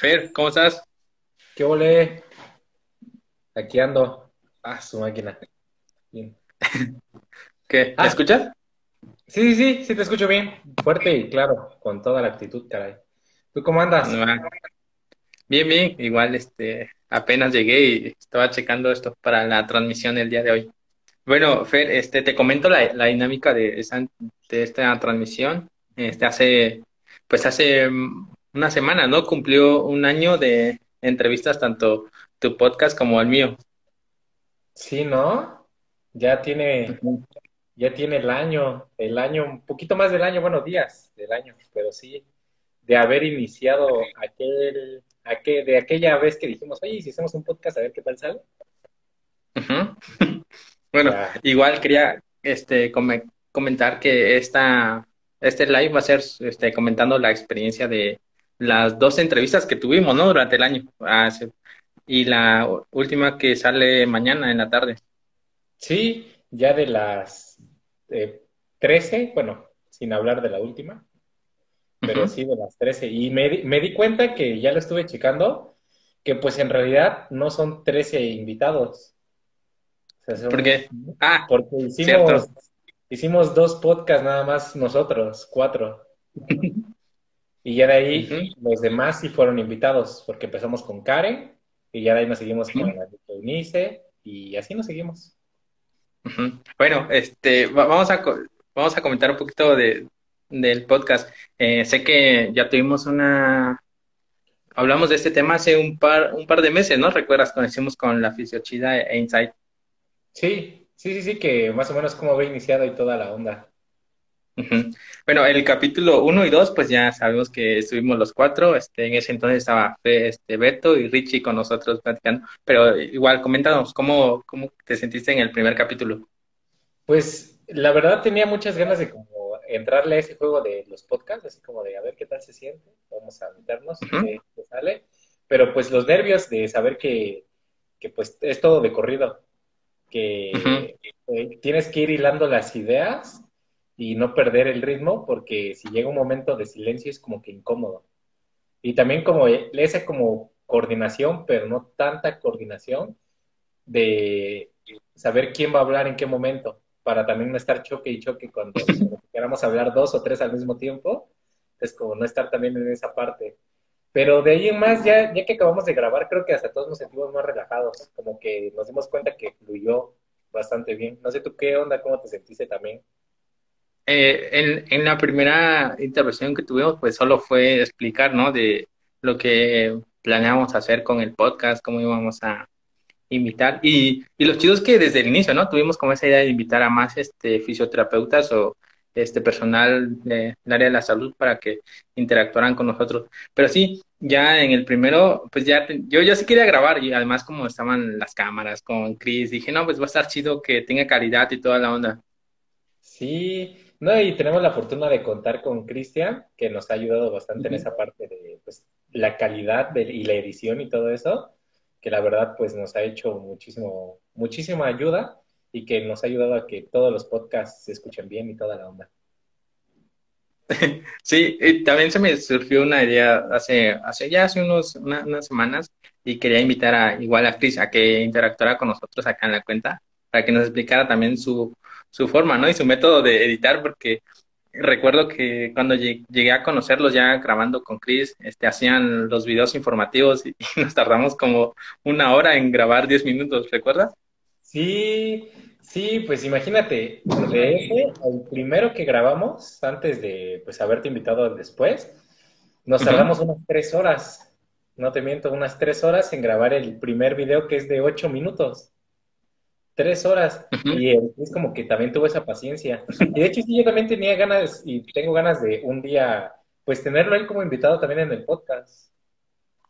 Fer, ¿cómo estás? ¿Qué ole? Aquí ando. Ah, su máquina. Bien. ¿Qué? ¿Me Ah, escuchas? sí, sí, sí, sí te escucho bien. Fuerte y claro, con toda la actitud, caray. ¿Tú cómo andas? Ah, Bien, bien. Igual, este, apenas llegué y estaba checando esto para la transmisión del día de hoy. Bueno, Fer, este, te comento la, la dinámica de, esa- de esta transmisión. Este, hace, pues hace una semana, ¿no? Cumplió un año de entrevistas, tanto tu podcast como el mío. Sí, ¿no? Ya tiene, ya tiene el año, el año, un poquito más del año, bueno, días del año, pero sí, de haber iniciado aquel, aquel, de aquella vez que dijimos, oye, ¿y si hacemos un podcast, a ver qué tal sale. Bueno, Ya. igual quería este, come- comentar que esta, este live va a ser este, comentando la experiencia de las dos entrevistas que tuvimos, ¿no? Durante el año. Ah. Y la última que sale mañana en la tarde. Sí, ya de las eh, 13, bueno, sin hablar de la última. pero sí de las 13. Y me, di- me di cuenta que ya lo estuve checando, que pues en realidad no son 13 invitados. O sea, son, Porque, ah, porque hicimos, cierto. hicimos dos podcasts nada más nosotros, cuatro. Y ya de ahí los demás sí fueron invitados, porque empezamos con Karen, y ya de ahí nos seguimos con la Eunice, y así nos seguimos. Bueno, este, va- vamos a, vamos a comentar un poquito de, del podcast. Eh, sé que ya tuvimos una, hablamos de este tema hace un par, un par de meses, ¿no? ¿Recuerdas cuando hicimos con la Fisiochida e Insight? Sí, sí, sí, sí, que más o menos cómo había iniciado y toda la onda. Bueno, el capítulo uno y 2, pues ya sabemos que estuvimos los cuatro. Este, en ese entonces estaba este, Beto y Richie con nosotros platicando. Pero igual, coméntanos, ¿cómo, cómo te sentiste en el primer capítulo? Pues la verdad tenía muchas ganas de como entrarle a ese juego de los podcasts, así como de a ver qué tal se siente, vamos a meternos qué sale. Pero pues los nervios de saber que, que pues es todo de corrido, que eh, tienes que ir hilando las ideas y no perder el ritmo, porque si llega un momento de silencio es como que incómodo. Y también como e- esa como coordinación, pero no tanta coordinación de saber quién va a hablar en qué momento, para también no estar choque y choque cuando queramos hablar dos o tres al mismo tiempo, es como no estar también en esa parte. Pero de ahí en más, ya, ya que acabamos de grabar, creo que hasta todos nos sentimos más relajados, como que nos dimos cuenta que fluyó bastante bien. No sé tú qué onda, cómo te sentiste también. Eh, en, en la primera intervención que tuvimos, pues solo fue explicar, ¿no? De lo que planeábamos hacer con el podcast, cómo íbamos a invitar. Y, y lo chido es que desde el inicio, ¿no? Tuvimos como esa idea de invitar a más este, fisioterapeutas o este personal de- del área de la salud para que interactuaran con nosotros. Pero sí, ya en el primero, pues ya yo, yo sí quería grabar y además como estaban las cámaras con Chris, dije, no, pues va a estar chido que tenga calidad y toda la onda. Sí, no, y tenemos la fortuna de contar con Cristian, que nos ha ayudado bastante en esa parte de pues, la calidad de- y la edición y todo eso, que la verdad pues nos ha hecho muchísimo, muchísima ayuda y que nos ha ayudado a que todos los podcasts se escuchen bien y toda la onda. Sí, y también se me surgió una idea hace, hace ya hace unos, una- unas semanas y quería invitar a igual a Chris a que interactuara con nosotros acá en la cuenta para que nos explicara también su, su forma, ¿no? Y su método de editar, porque recuerdo que cuando lleg- llegué a conocerlos ya grabando con Chris, este, hacían los videos informativos y, y nos tardamos como una hora en grabar 10 minutos, ¿recuerdas? Sí, sí, pues imagínate, de ese, el primero que grabamos, antes de pues haberte invitado después, nos tardamos unas tres horas, no te miento, unas tres horas en grabar el primer video que es de ocho minutos. Tres horas. Y es como que también tuvo esa paciencia. Y de hecho, sí, yo también tenía ganas y tengo ganas de un día, pues tenerlo él como invitado también en el podcast.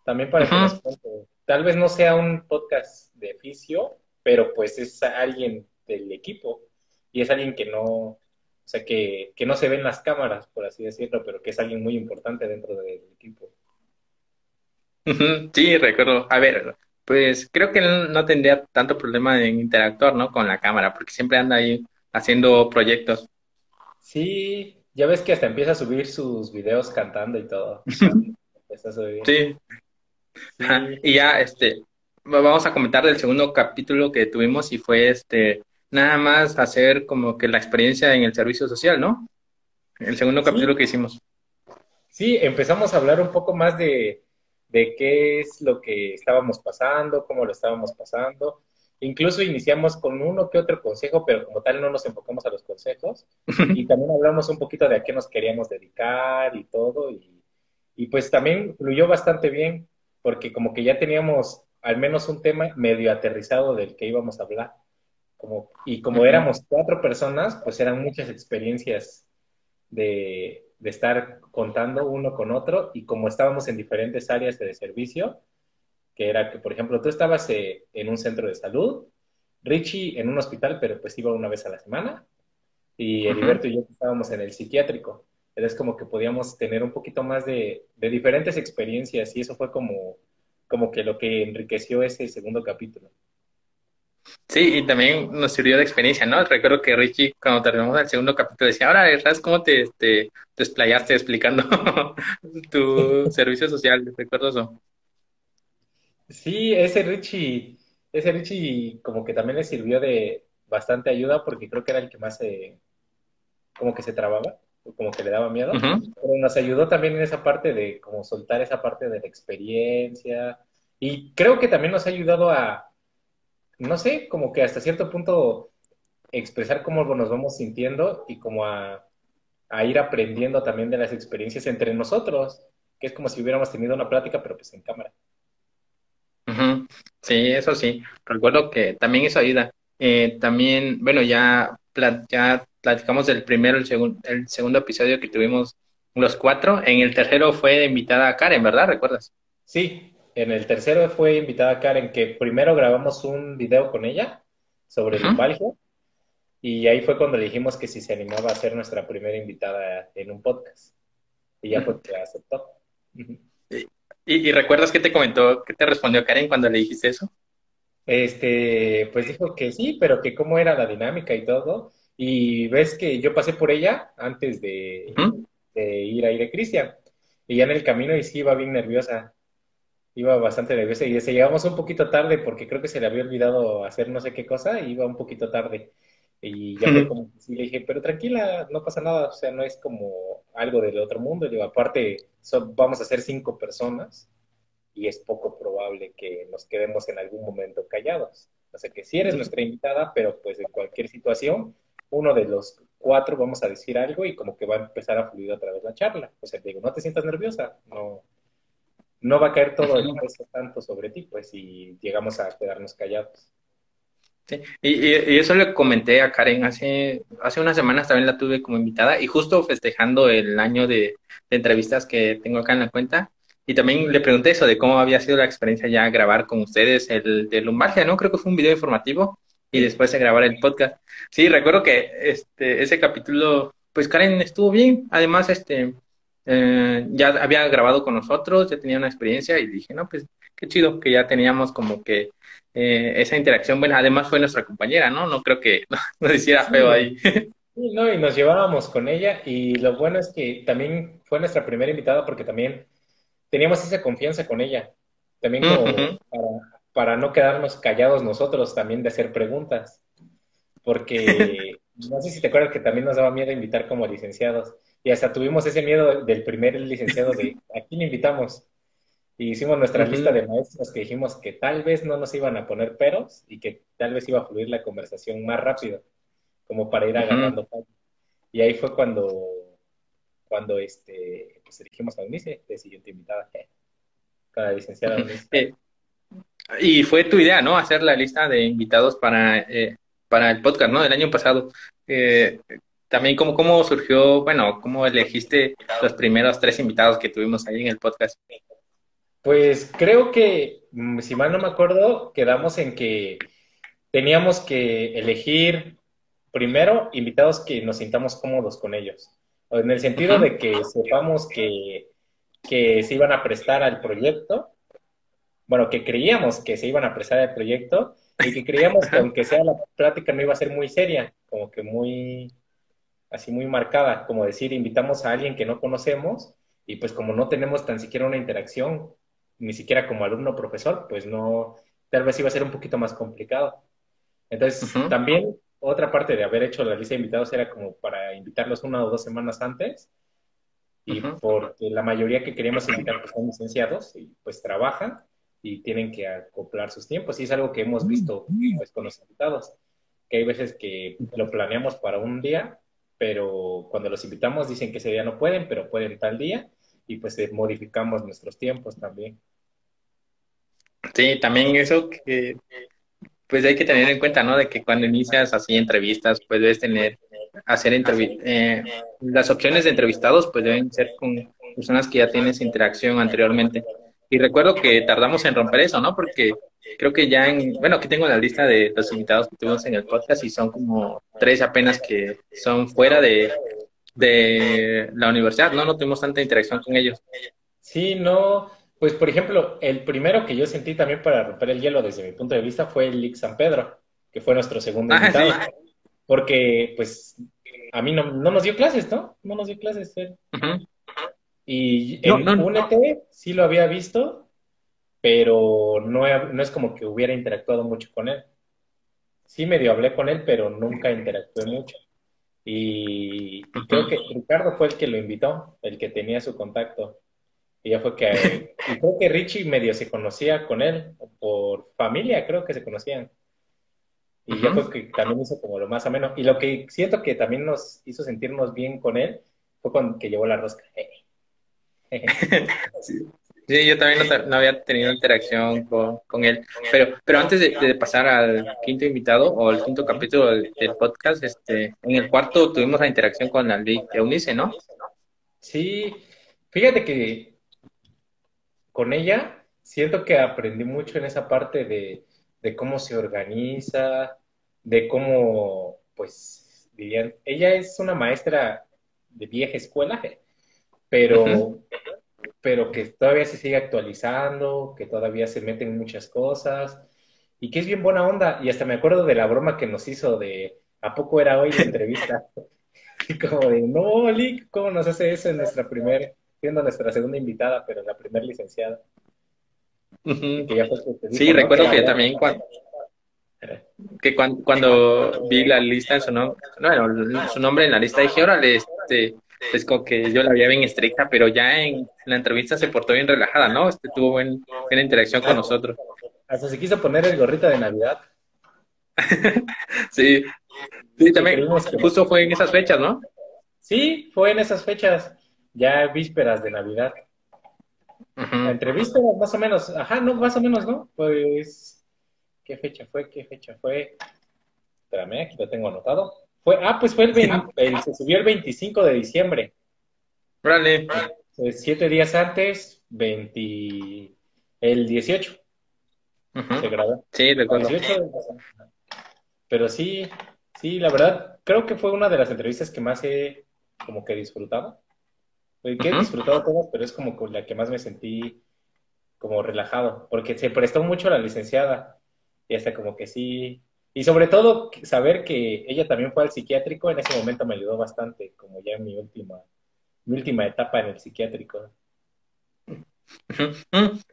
También para que nos cuente. Tal vez no sea un podcast de fisio, pero pues es alguien del equipo. Y es alguien que no, o sea, que, que no se ve en las cámaras, por así decirlo, pero que es alguien muy importante dentro del equipo. Sí, recuerdo. A ver, pues creo que no no tendría tanto problema en interactuar, ¿no? Con la cámara, porque siempre anda ahí haciendo proyectos. Sí, ya ves que hasta empieza a subir sus videos cantando y todo. Empieza a subir. Sí, Y ya, este, vamos a comentar del segundo capítulo que tuvimos y fue este, nada más hacer como que la experiencia en el servicio social, ¿no? El segundo capítulo que hicimos. Sí, empezamos a hablar un poco más de, de qué es lo que estábamos pasando, cómo lo estábamos pasando. Incluso iniciamos con uno que otro consejo, pero como tal no nos enfocamos a los consejos. Y también hablamos un poquito de a qué nos queríamos dedicar y todo. Y, y pues también fluyó bastante bien, porque como que ya teníamos al menos un tema medio aterrizado del que íbamos a hablar. Como, y como éramos cuatro personas, pues eran muchas experiencias de, de estar contando uno con otro y como estábamos en diferentes áreas de servicio, que era que, por ejemplo, tú estabas eh, en un centro de salud, Richie en un hospital, pero pues iba una vez a la semana, y Heriberto y yo estábamos en el psiquiátrico. Entonces como que podíamos tener un poquito más de, de diferentes experiencias y eso fue como, como que lo que enriqueció ese segundo capítulo. Sí, y también nos sirvió de experiencia, ¿no? Recuerdo que Richie, cuando terminamos el segundo capítulo, decía, ahora, ¿sabes cómo te, te, desplayaste explicando tu servicio social? ¿Recuerdo eso? Sí, ese Richie, ese Richie como que también le sirvió de bastante ayuda porque creo que era el que más se, como que se trababa, como que le daba miedo. Pero nos ayudó también en esa parte de como soltar esa parte de la experiencia. Y creo que también nos ha ayudado a no sé, como que hasta cierto punto expresar cómo nos vamos sintiendo y como a, ir aprendiendo también de las experiencias entre nosotros, que es como si hubiéramos tenido una plática, pero pues en cámara. Sí, eso sí. Recuerdo que también eso ayuda. Eh, también, bueno, ya, ya platicamos del primero, el, segundo el segundo episodio que tuvimos los cuatro. En el tercero fue invitada Karen, ¿verdad? ¿Recuerdas? Sí, en el tercero fue invitada Karen, que primero grabamos un video con ella sobre el uh y ahí fue cuando le dijimos que si se animaba a ser nuestra primera invitada en un podcast. Y ya fue que aceptó. ¿Y, recuerdas qué te comentó, qué te respondió Karen cuando le dijiste eso? Este, pues dijo que sí, pero que cómo era la dinámica y todo. Y ves que yo pasé por ella antes de, de ir a ir a Cristian. Y ya en el camino y sí iba bien nerviosa iba bastante nerviosa y se llegamos un poquito tarde porque creo que se le había olvidado hacer no sé qué cosa y iba un poquito tarde. Y ya fue como que sí le dije, pero tranquila, no pasa nada, o sea, no es como algo del otro mundo. Digo, aparte, vamos a ser cinco personas y es poco probable que nos quedemos en algún momento callados. O sea, que sí eres nuestra invitada, pero pues en cualquier situación, uno de los cuatro vamos a decir algo y como que va a empezar a fluir a través de la charla. O sea, digo, no te sientas nerviosa, no, no va a caer todo el peso tanto sobre ti, pues, si llegamos a quedarnos callados. Sí. Y, y, eso le comenté a Karen hace, hace unas semanas también la tuve como invitada y justo festejando el año de, entrevistas que tengo acá en la cuenta. Y también le pregunté eso de cómo había sido la experiencia ya grabar con ustedes el de Lumbargia, ¿no? Creo que fue un video informativo y después de grabar el podcast. Sí, recuerdo que este, ese capítulo, pues Karen estuvo bien. Además, este, eh, ya había grabado con nosotros, ya tenía una experiencia y dije, no, pues qué chido que ya teníamos como que eh, esa interacción. Bueno, además fue nuestra compañera, ¿no? No creo que nos hiciera feo ahí. Sí, no, y nos llevábamos con ella y lo bueno es que también fue nuestra primera invitada porque también teníamos esa confianza con ella. También como para, para no quedarnos callados nosotros, también de hacer preguntas. Porque no sé si te acuerdas que también nos daba miedo invitar como licenciados. Y hasta tuvimos ese miedo del primer licenciado de ¿a quién invitamos? Y hicimos nuestra lista de maestros que dijimos que tal vez no nos iban a poner peros y que tal vez iba a fluir la conversación más rápido, como para ir agarrando Y ahí fue cuando, cuando este, pues elegimos a Unice de siguiente invitada, con la licenciada eh, y fue tu idea, ¿no? Hacer la lista de invitados para, eh, para el podcast, ¿no? Del año pasado. Eh, también cómo, cómo surgió, bueno, cómo elegiste los primeros tres invitados que tuvimos ahí en el podcast. Pues creo que, mm, si mal no me acuerdo, quedamos en que teníamos que elegir primero invitados que nos sintamos cómodos con ellos. En el sentido de que sepamos que, que se iban a prestar al proyecto, bueno, que creíamos que se iban a prestar al proyecto y que creíamos que aunque sea la plática no iba a ser muy seria, como que muy, así muy marcada, como decir, invitamos a alguien que no conocemos y pues como no tenemos tan siquiera una interacción, ni siquiera como alumno profesor, pues no, tal vez iba a ser un poquito más complicado. Entonces, también otra parte de haber hecho la lista de invitados era como para invitarlos una o dos semanas antes. Y porque la mayoría que queríamos invitar pues son licenciados y pues trabajan y tienen que acoplar sus tiempos. Y es algo que hemos visto pues, con los invitados, que hay veces que lo planeamos para un día, pero cuando los invitamos dicen que ese día no pueden, pero pueden tal día y pues eh, modificamos nuestros tiempos también. Sí, también eso que pues hay que tener en cuenta, ¿no? De que cuando inicias así entrevistas, pues debes tener, hacer entrevistas, eh, las opciones de entrevistados, pues deben ser con personas que ya tienes interacción anteriormente. Y recuerdo que tardamos en romper eso, ¿no? Porque creo que ya en, bueno, aquí tengo la lista de los invitados que tuvimos en el podcast y son como tres apenas que son fuera de, de la universidad, ¿no? No tuvimos tanta interacción con ellos. Sí, no, pues, por ejemplo, el primero que yo sentí también para romper el hielo desde mi punto de vista fue el Lick San Pedro, que fue nuestro segundo ah, invitado. Porque, pues, a mí no, nos dio clases, ¿no? No nos dio clases Y en no, UNT sí lo había visto, pero no, no es como que hubiera interactuado mucho con él. Sí medio hablé con él, pero nunca interactué mucho. Y, y creo que Ricardo fue el que lo invitó, el que tenía su contacto. Y ya fue que, y creo que Richie medio se conocía con él, por familia creo que se conocían. Y ya fue que también hizo como lo más ameno. Y lo que siento que también nos hizo sentirnos bien con él fue cuando que llevó la rosca. Sí. yo también no, había tenido interacción con, él. Pero, pero antes de, pasar al quinto invitado o al quinto capítulo del, podcast, este, en el cuarto tuvimos la interacción con de Eunice, ¿no? Sí, fíjate que con ella siento que aprendí mucho en esa parte de, cómo se organiza, de cómo, pues, dirían, ella es una maestra de vieja escuela, pero, pero que todavía se sigue actualizando, que todavía se meten muchas cosas y que es bien buena onda. Y hasta me acuerdo de la broma que nos hizo de ¿a poco era hoy la entrevista? y como de, no, Lick, ¿cómo nos hace eso en nuestra primera siendo nuestra segunda invitada, pero la primera licenciada. sí, recuerdo que también cuando, que cuando, vi la lista en su nombre, bueno, su nombre en la lista dije, órale, este, es como que yo la veía bien estricta, pero ya en la entrevista se portó bien relajada, ¿no? Este tuvo buena interacción con nosotros. Hasta se quiso poner el gorrito de Navidad. sí. Sí, también justo fue en esas fechas, ¿no? Sí, fue en esas fechas ya vísperas de Navidad. Entre vísperas, más o menos, ajá, no, más o menos, ¿no? Pues, ¿qué fecha fue? ¿Qué fecha fue? Espérame, aquí lo tengo anotado. Fue, ah, pues fue el, se subió el 25 de diciembre. Vale. Eh, siete días antes, 20, el 18. Se grabó. Sí, recuerdo. Pero sí, sí, la verdad, creo que fue una de las entrevistas que más he como que disfrutado que he disfrutado todas, pero es como con la que más me sentí como relajado, porque se prestó mucho a la licenciada y hasta como que sí. Y sobre todo saber que ella también fue al psiquiátrico en ese momento me ayudó bastante, como ya en mi última, mi última etapa en el psiquiátrico.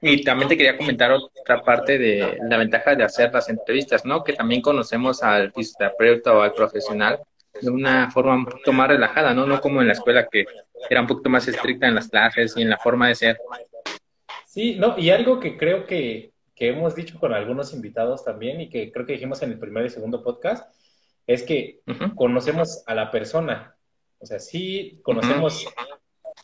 Y también te quería comentar otra parte de la ventaja de hacer las entrevistas, ¿no? Que también conocemos al fisioterapeuta o al profesional de una forma un poquito más relajada, ¿no? No como en la escuela que era un poquito más estricta en las clases y en la forma de ser. Sí, no, y algo que creo que, hemos dicho con algunos invitados también y que creo que dijimos en el primer y segundo podcast, es que conocemos a la persona. O sea, sí conocemos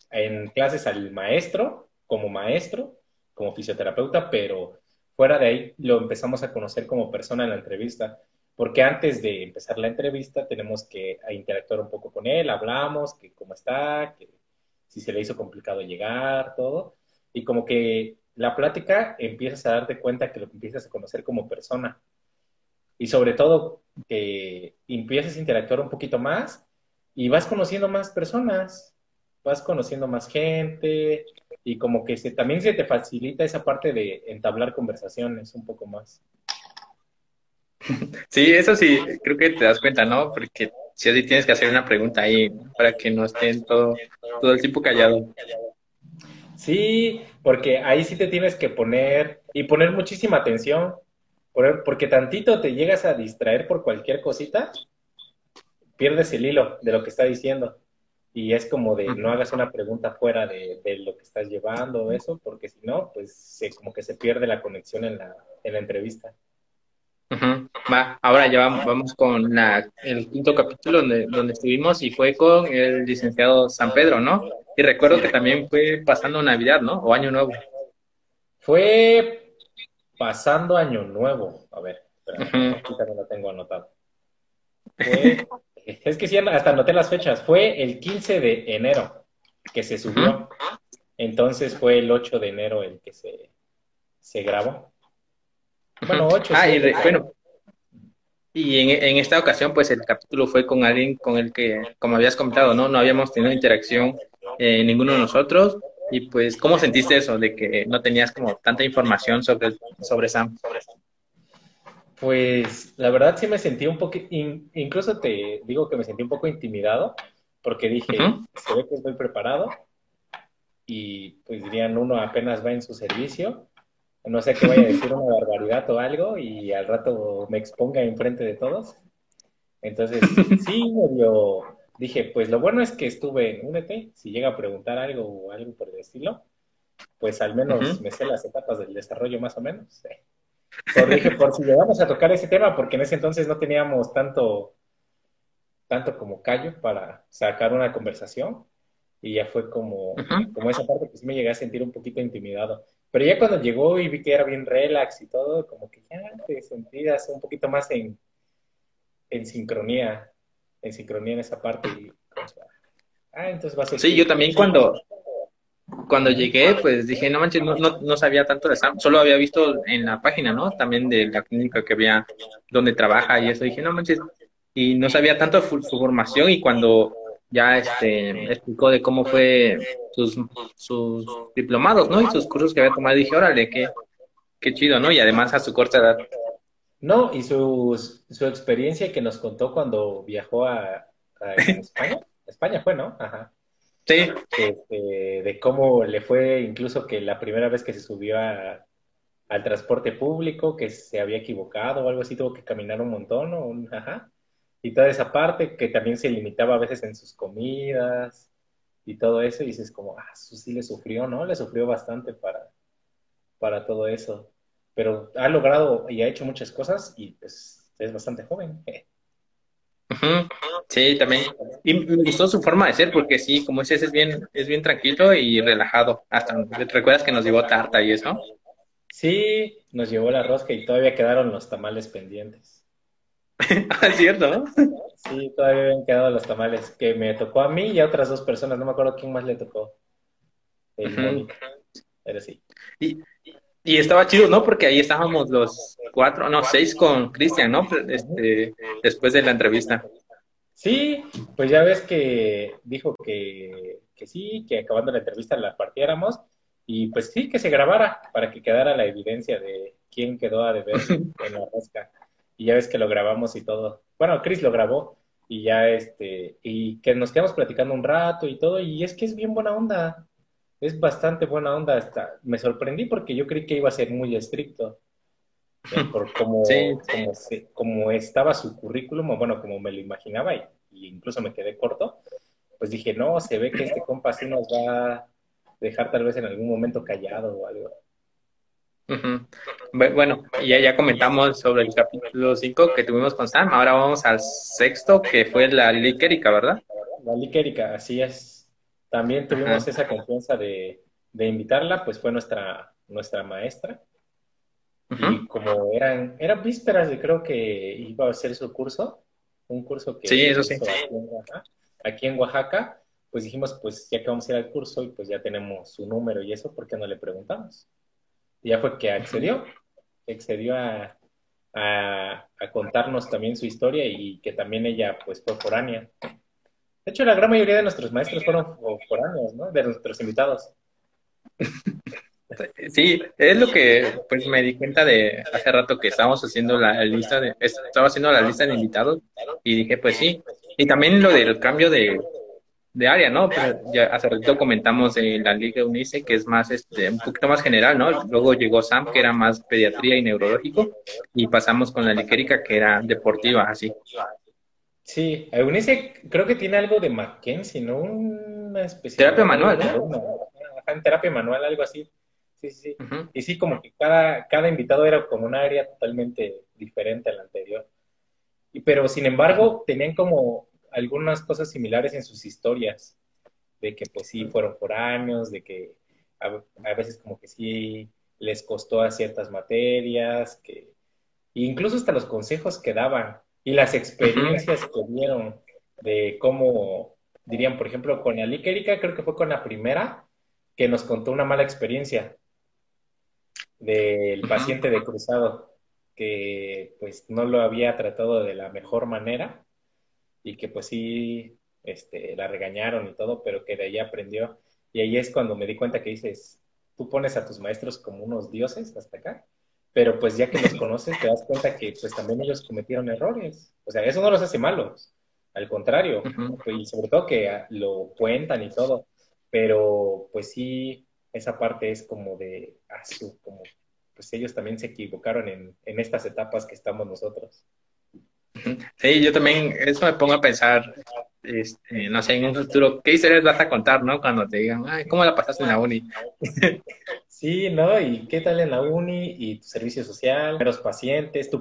en clases al maestro, como maestro, como fisioterapeuta, pero fuera de ahí lo empezamos a conocer como persona en la entrevista porque antes de empezar la entrevista tenemos que interactuar un poco con él, hablamos, que cómo está, que si se le hizo complicado llegar, todo, y como que la plática empiezas a darte cuenta que lo empiezas a conocer como persona. Y sobre todo que empiezas a interactuar un poquito más y vas conociendo más personas, vas conociendo más gente y como que también se te facilita esa parte de entablar conversaciones un poco más. Sí, eso sí, creo que te das cuenta, ¿no? Porque si así tienes que hacer una pregunta ahí para que no estén todo, todo el tiempo callado. Sí, porque ahí sí te tienes que poner y poner muchísima atención, porque tantito te llegas a distraer por cualquier cosita, pierdes el hilo de lo que está diciendo. Y es como de no hagas una pregunta fuera de, lo que estás llevando eso, porque si no, pues se, como que se pierde la conexión en la, en la entrevista. Va, ahora ya vamos, con el quinto capítulo donde, donde estuvimos y fue con el licenciado San Pedro, ¿no? Y recuerdo que también fue pasando Navidad, ¿no? O Año Nuevo. Fue pasando Año Nuevo. A ver, espera, aquí también lo tengo anotado. es que sí, hasta anoté las fechas. Fue el 15 de enero que se subió. Entonces fue el 8 de enero el que se, se grabó. Bueno, ocho. Ah, y bueno, y en, esta ocasión, pues el capítulo fue con alguien con el que, como habías comentado, ¿no? No habíamos tenido interacción eh, ninguno de nosotros. Y pues, ¿cómo sentiste eso de que no tenías como tanta información sobre, sobre Sam? Pues la verdad sí me sentí un poco, incluso te digo que me sentí un poco intimidado, porque dije, se ve que estoy preparado y pues dirían, uno apenas va en su servicio no sé que vaya a decir una barbaridad o algo y al rato me exponga enfrente de todos. Entonces, sí, medio dije, pues lo bueno es que estuve en UNET, si llega a preguntar algo o algo por el estilo, pues al menos me sé las etapas del desarrollo más o menos. Por, dije, por si llegamos a tocar ese tema, porque en ese entonces no teníamos tanto, tanto como callo para sacar una conversación, y ya fue como, como esa parte que sí me llegué a sentir un poquito intimidado. Pero ya cuando llegó y vi que era bien relax y todo, como que ya te sentías un poquito más en, en sincronía, en sincronía en esa parte. Y, ah, entonces va a ser... Sí, yo también cuando, cuando llegué, pues dije, no manches, no, no, sabía tanto de Sam, solo había visto en la página, ¿no? También de la clínica que había, donde trabaja y eso, dije, no manches, y no sabía tanto de su formación y cuando ya este, explicó de cómo fue sus, sus diplomados, ¿no? Y sus cursos que había tomado. Dije, órale, qué, qué chido, ¿no? Y además a su corta edad. No, y su, su experiencia que nos contó cuando viajó a, España. España fue, ¿no? Ajá. Sí. Este, de cómo le fue incluso que la primera vez que se subió a, al transporte público, que se había equivocado o algo así, tuvo que caminar un montón, ¿no? Ajá y toda esa parte que también se limitaba a veces en sus comidas y todo eso, y dices como, ah, sí le sufrió, ¿no? Le sufrió bastante para, para todo eso. Pero ha logrado y ha hecho muchas cosas y pues es bastante joven. Sí, también. Y me gustó su forma de ser porque sí, como dices, es bien, es bien tranquilo y relajado. Hasta recuerdas que nos llevó tarta y eso. Sí, nos llevó la rosca y todavía quedaron los tamales pendientes. Ah, es cierto, ¿no? Sí, todavía habían quedado los tamales que me tocó a mí y a otras dos personas, no me acuerdo quién más le tocó. El Pero sí. Y, y estaba chido, ¿no? Porque ahí estábamos los cuatro, no, seis con Cristian, ¿no? Este, después de la entrevista. Sí, pues ya ves que dijo que, que sí, que acabando la entrevista la partiéramos y pues sí, que se grabara para que quedara la evidencia de quién quedó a deber en la rosca y ya ves que lo grabamos y todo. Bueno, Chris lo grabó y ya este, y que nos quedamos platicando un rato y todo, y es que es bien buena onda, es bastante buena onda. Hasta me sorprendí porque yo creí que iba a ser muy estricto. Eh, por como, como, estaba su currículum, o bueno, como me lo imaginaba, y, incluso me quedé corto, pues dije, no, se ve que este compa sí nos va a dejar tal vez en algún momento callado o algo. Bueno, ya, ya comentamos sobre el capítulo 5 que tuvimos con Sam. Ahora vamos al sexto, que fue la liquérica, ¿verdad? La liquérica, así es. También tuvimos esa confianza de, invitarla, pues fue nuestra, nuestra maestra. Y como eran, eran vísperas de creo que iba a hacer su curso, un curso que sí, eso sí. aquí, en Oaxaca, pues dijimos, pues ya que vamos a ir al curso y pues ya tenemos su número y eso, ¿por qué no le preguntamos? Ya fue que accedió, accedió a, a, contarnos también su historia y que también ella pues fue foránea. De hecho, la gran mayoría de nuestros maestros fueron foráneos, ¿no? De nuestros invitados. Sí, es lo que pues me di cuenta de hace rato que estábamos haciendo la lista de, estaba haciendo la lista de invitados y dije pues sí. Y también lo del cambio de, de área, ¿no? Ya hace ratito comentamos de la Liga UNICE, que es más, este, un poquito más general, ¿no? Luego llegó Sam, que era más pediatría y neurológico, y pasamos con la Ligérica, que era deportiva, así. Sí, UNICE creo que tiene algo de Mackenzie, ¿no? Una especie Terapia manual, ¿no? En terapia manual, algo así. Sí, sí, sí. Y sí, como que cada, cada invitado era como un área totalmente diferente a la anterior. Y, pero, sin embargo, tenían como algunas cosas similares en sus historias, de que pues sí fueron por años, de que a, veces como que sí les costó a ciertas materias, que incluso hasta los consejos que daban y las experiencias que dieron de cómo, dirían, por ejemplo, con Alic Erika, creo que fue con la primera, que nos contó una mala experiencia del paciente de cruzado, que pues no lo había tratado de la mejor manera y que pues sí, este, la regañaron y todo, pero que de ahí aprendió. Y ahí es cuando me di cuenta que dices, tú pones a tus maestros como unos dioses hasta acá, pero pues ya que los conoces te das cuenta que pues también ellos cometieron errores. O sea, eso no los hace malos, al contrario, y sobre todo que lo cuentan y todo, pero pues sí, esa parte es como de, ah, como, pues ellos también se equivocaron en, en estas etapas que estamos nosotros. Sí, yo también, eso me pongo a pensar, este, no sé, en un futuro, ¿qué historias vas a contar, no? Cuando te digan, ay, ¿cómo la pasaste en la uni? Sí, ¿no? ¿Y qué tal en la uni? ¿Y tu servicio social? ¿Los pacientes? ¿Tu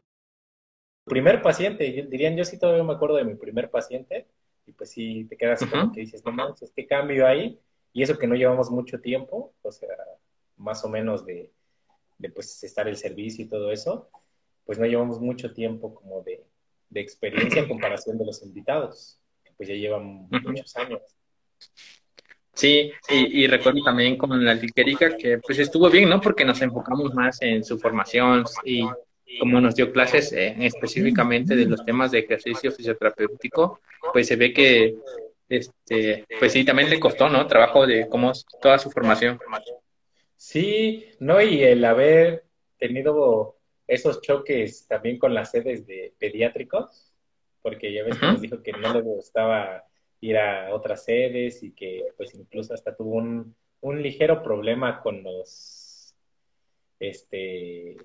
primer paciente? Dirían, yo sí todavía me acuerdo de mi primer paciente, y pues sí, te quedas como que dices, no manches, ¿qué cambio hay? Y eso que no llevamos mucho tiempo, o sea, más o menos de, de pues estar el servicio y todo eso, pues no llevamos mucho tiempo como de de experiencia en comparación de los invitados, que pues ya llevan muchos años. Sí, y, recuerdo también con la Liquerica que pues estuvo bien, ¿no? Porque nos enfocamos más en su formación y como nos dio clases eh, específicamente de los temas de ejercicio fisioterapéutico, pues se ve que, este, pues sí, también le costó, ¿no? Trabajo de cómo toda su formación. Sí, no, y el haber tenido esos choques también con las sedes de pediátricos, porque ya ves que nos dijo que no le gustaba ir a otras sedes y que pues incluso hasta tuvo un, un ligero problema con los, este,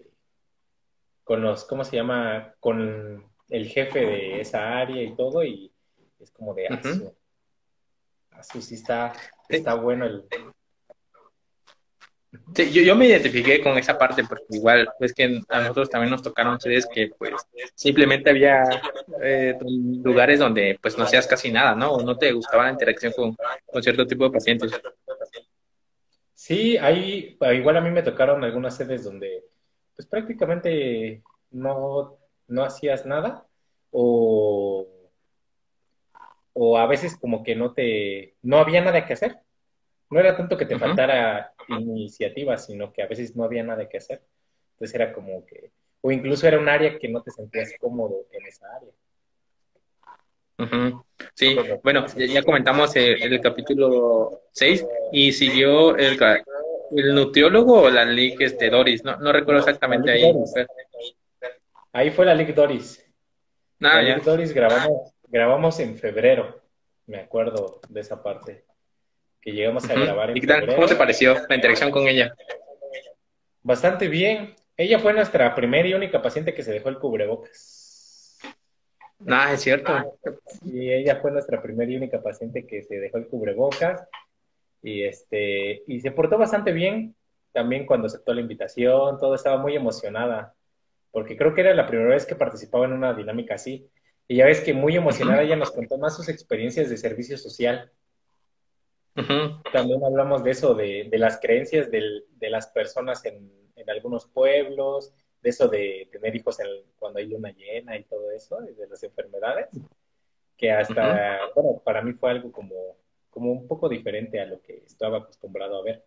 con los, ¿cómo se llama? Con el jefe de esa área y todo, y es como de asu. Asu sí está, está bueno el, Sí, yo, yo me identifiqué con esa parte porque igual es que a nosotros también nos tocaron series que pues simplemente había eh, lugares donde pues no hacías casi nada, ¿no? O no te gustaba la interacción con, con cierto tipo de pacientes. Sí, hay, igual a mí me tocaron algunas sedes donde pues prácticamente no, no hacías nada o, o a veces como que no te, no había nada que hacer no era tanto que te faltara iniciativa, sino que a veces no había nada que hacer. Entonces era como que, o incluso era un área que no te sentías cómodo en esa área. Sí, bueno, ya comentamos el, capítulo 6 y siguió el, el nutriólogo o la Liga este, Doris, no, no recuerdo exactamente ahí. Ahí fue la Liga Doris. Ah, la Doris grabamos, grabamos en febrero, me acuerdo de esa parte que llegamos a grabar en ¿Y qué tal? ¿Cómo te pareció la interacción con ella? Bastante bien. Ella fue nuestra primera y única paciente que se dejó el cubrebocas. Ah, es cierto. Y ella fue nuestra primera y única paciente que se dejó el cubrebocas. Y este, y se portó bastante bien también cuando aceptó la invitación, todo estaba muy emocionada, porque creo que era la primera vez que participaba en una dinámica así. Y ya ves que muy emocionada ella nos contó más sus experiencias de servicio social. También hablamos de eso, de, las creencias de las personas en, algunos pueblos, de eso de tener hijos cuando hay luna llena y todo eso, de las enfermedades, que hasta, bueno, para mí fue algo como, como un poco diferente a lo que estaba acostumbrado a ver.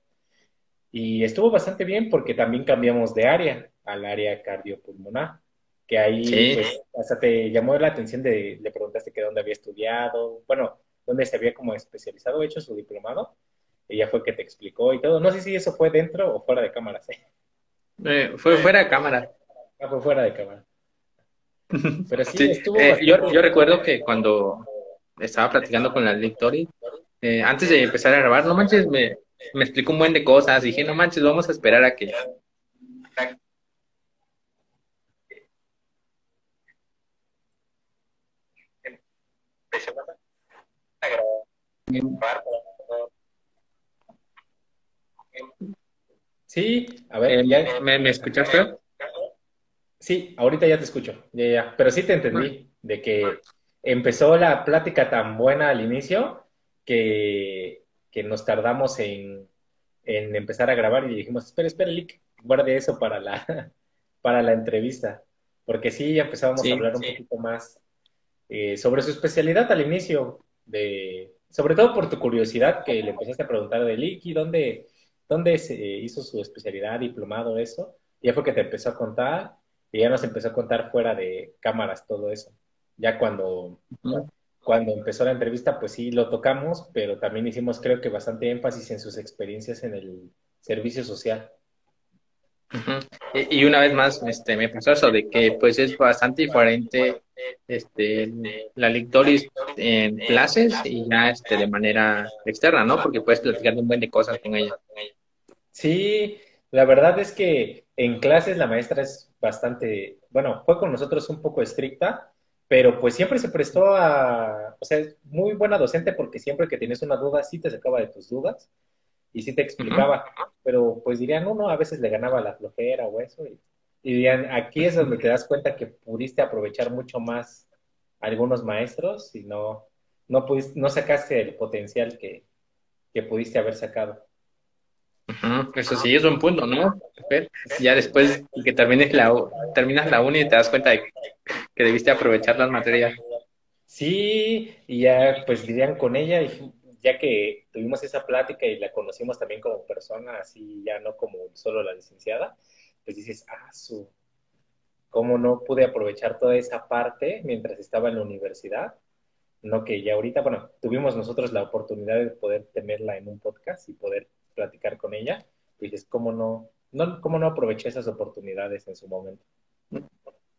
Y estuvo bastante bien porque también cambiamos de área al área cardiopulmonar, que ahí pues, hasta te llamó la atención de, le preguntaste que dónde había estudiado, bueno, donde se había como especializado, hecho su diplomado. Ella fue que te explicó y todo. No sé si eso fue dentro o fuera de cámara. Eh, fue fuera de cámara. Ah, fue fuera de cámara. Pero sí, estuvo. Eh, yo, yo, recuerdo que cuando estaba platicando con la Lictory, eh, antes de empezar a grabar, no manches, me, me explicó un buen de cosas. Dije, no manches, vamos a esperar a que Sí, a ver, ya, ¿me, ¿me escuchaste? Sí, ahorita ya te escucho, ya, ya, pero sí te entendí de que empezó la plática tan buena al inicio que, que nos tardamos en, en, empezar a grabar y dijimos, espera, espera, Lick, guarde eso para la, para la entrevista, porque sí, ya empezamos a hablar un poquito más eh, sobre su especialidad al inicio, de, sobre todo por tu curiosidad que le empezaste a preguntar de Lick, dónde, dónde se hizo su especialidad, diplomado, eso? Y ya fue que te empezó a contar y ya nos empezó a contar fuera de cámaras todo eso. Ya cuando, cuando empezó la entrevista, pues sí lo tocamos, pero también hicimos creo que bastante énfasis en sus experiencias en el servicio social. Y, una vez más este, me pasó eso de que pues es bastante diferente este, la lictoris en clases y ya este, de manera externa, ¿no? Porque puedes platicar un buen de cosas con ella. Sí, la verdad es que en clases la maestra es bastante, bueno, fue con nosotros un poco estricta, pero pues siempre se prestó a, o sea, es muy buena docente porque siempre que tienes una duda sí te sacaba de tus dudas y sí te explicaba, pero pues dirían, no, no, a veces le ganaba la flojera o eso, y, dirían, aquí es donde te das cuenta que pudiste aprovechar mucho más algunos maestros y no, no, pudiste, no sacaste el potencial que, que pudiste haber sacado. Eso sí es un punto, ¿no? Ya después que termines la, terminas la uni y te das cuenta de que debiste aprovechar las materias. Sí, y ya pues dirían con ella, y ya que tuvimos esa plática y la conocimos también como persona, así ya no como solo la licenciada, pues dices, ah, su, ¿cómo no pude aprovechar toda esa parte mientras estaba en la universidad? No que ya ahorita, bueno, tuvimos nosotros la oportunidad de poder tenerla en un podcast y poder platicar con ella, y dices, ¿cómo no, no, cómo no aproveché esas oportunidades en su momento?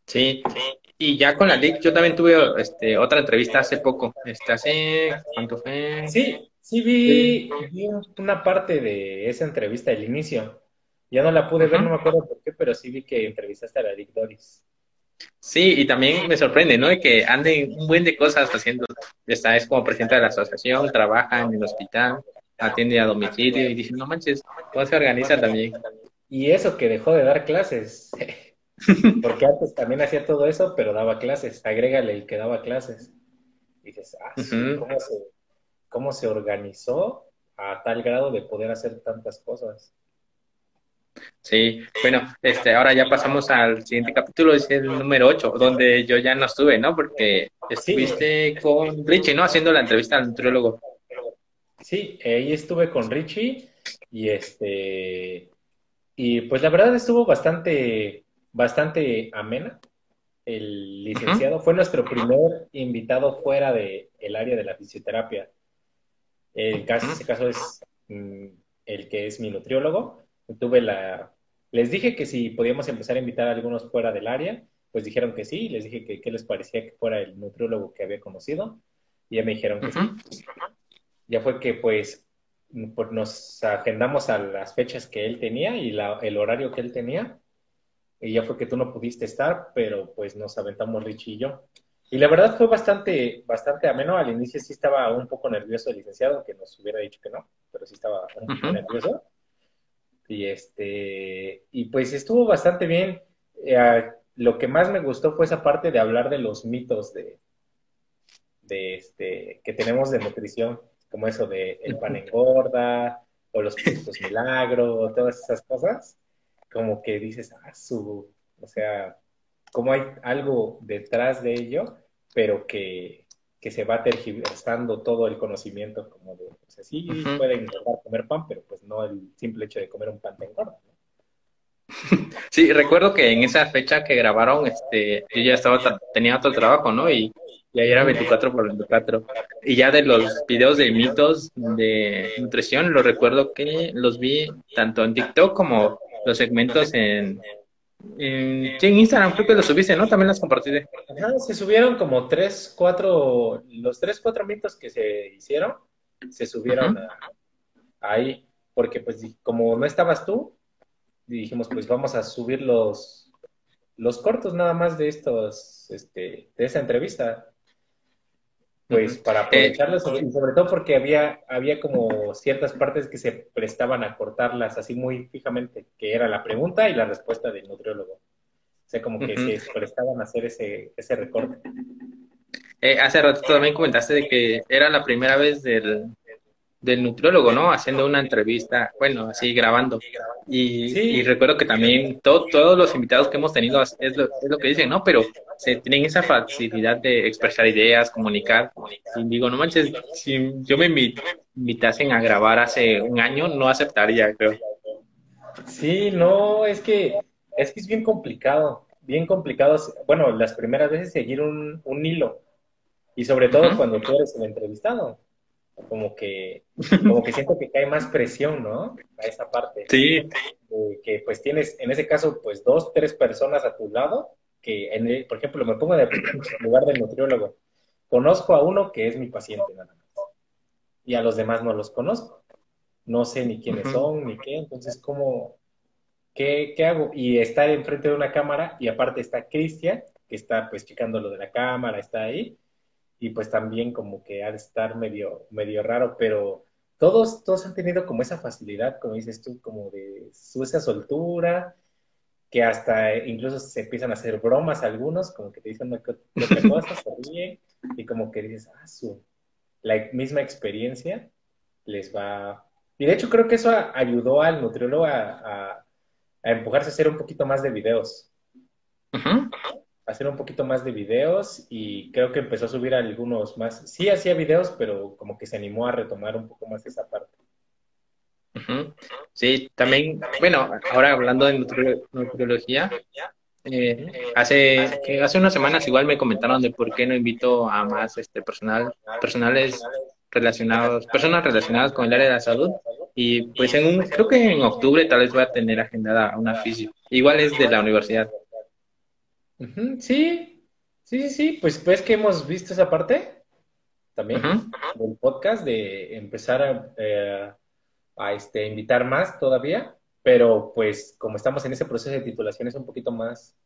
Sí, y ya con la LIC yo también tuve este, otra entrevista hace poco, este, hace, ¿cuánto fue? Sí, sí vi, una parte de esa entrevista, el inicio. Ya no la pude ver, no me acuerdo por qué, pero sí vi que entrevistaste a la LIC Doris. Sí, y también me sorprende, ¿no? Que anden un buen de cosas haciendo. Está, es como presidente de la asociación, trabaja en el hospital, atiende a domicilio y dice, no manches, ¿cómo se organiza también? Y eso que dejó de dar clases. Porque antes también hacía todo eso, pero daba clases. Agrégale el que daba clases. Y dices, ah, ¿cómo, se, ¿cómo se organizó a tal grado de poder hacer tantas cosas? Sí, bueno, este, ahora ya pasamos al siguiente capítulo, es el número 8, donde yo ya no estuve, ¿no? Porque estuviste con Richie, ¿no? Haciendo la entrevista al nutriólogo. Sí, ahí estuve con Richie y este y pues la verdad estuvo bastante bastante amena. El licenciado fue nuestro primer invitado fuera del el área de la fisioterapia. El caso, ese caso es mm, el que es mi nutriólogo. Tuve la les dije que si podíamos empezar a invitar a algunos fuera del área, pues dijeron que sí, les dije que qué les parecía que fuera el nutriólogo que había conocido y ya me dijeron que sí ya fue que pues, pues, nos agendamos a las fechas que él tenía y el horario que él tenía. Y ya fue que tú no pudiste estar, pero pues nos aventamos Richie y yo. Y la verdad fue bastante, bastante ameno. Al inicio sí estaba un poco nervioso el licenciado, que nos hubiera dicho que no, pero sí estaba un poco nervioso. Y este, y pues estuvo bastante bien. Eh, lo que más me gustó fue esa parte de hablar de los mitos de, de este, que tenemos de nutrición como eso de el pan engorda, o los productos milagro, todas esas cosas, como que dices, ah, su, o sea, como hay algo detrás de ello, pero que, que se va tergiversando todo el conocimiento, como de, o sea, sí puede engordar comer pan, pero pues no el simple hecho de comer un pan te engorda, Sí, recuerdo que en esa fecha que grabaron, este, yo ya estaba, tenía otro trabajo, ¿no? Y y ahí era 24 por 24. Y ya de los videos de mitos de nutrición, lo recuerdo que los vi tanto en TikTok como los segmentos en, en, Instagram, creo que los subiste, ¿no? También las compartiste. se subieron como tres, cuatro, los tres, cuatro mitos que se hicieron, se subieron ahí, porque pues como no estabas tú, dijimos pues vamos a subir los, los cortos nada más de estos, este, de esa entrevista pues para aprovecharlos y sobre todo porque había, había como ciertas partes que se prestaban a cortarlas así muy fijamente, que era la pregunta y la respuesta del nutriólogo. O sea, como que se prestaban a hacer ese, ese recorte. Eh, hace rato también comentaste de que era la primera vez del, del nutriólogo, ¿no? Haciendo una entrevista, bueno, así grabando. Y, recuerdo que también todos los invitados que hemos tenido es lo, es lo, que dicen, ¿no? Pero se tienen esa facilidad de expresar ideas, comunicar. Y digo, no manches, si yo me invitasen a grabar hace un año, no aceptaría, creo. Sí, no, es que es que es bien complicado, bien complicado. Bueno, las primeras veces seguir un, un hilo. Y sobre todo cuando tú eres el entrevistado como que, como que siento que cae más presión, ¿no? A esa parte. Sí. que pues tienes, en ese caso, pues dos, tres personas a tu lado, que, en por ejemplo, me pongo en lugar del nutriólogo. Conozco a uno que es mi paciente nada más. Y a los demás no los conozco. No sé ni quiénes son, ni qué. Entonces, ¿cómo, qué, qué hago? Y estar enfrente de una cámara, y aparte está Cristian, que está pues checando lo de la cámara, está ahí y pues también como que de estar medio, medio raro, pero todos, todos han tenido como esa facilidad, como dices tú, como de su esa soltura, que hasta incluso se empiezan a hacer bromas algunos, como que te dicen otra cosa, se ríen, y como que dices, ah, su, la misma experiencia les va... Y de hecho creo que eso ayudó al nutriólogo a, a, empujarse a hacer un poquito más de videos hacer un poquito más de videos y creo que empezó a subir algunos más. Sí hacía videos, pero como que se animó a retomar un poco más esa parte. Sí, también, bueno, ahora hablando de nutriología, eh, hace, hace unas semanas igual me comentaron de por qué no invito a más este personal, personales relacionados, personas relacionadas con el área de la salud. Y pues en un, creo que en octubre tal vez voy a tener agendada una física. Igual es de la universidad. Sí, sí, sí, sí, pues pues que hemos visto esa parte también del podcast de empezar a, eh, a, este, invitar más todavía, pero pues como estamos en ese proceso de titulación es un poquito más,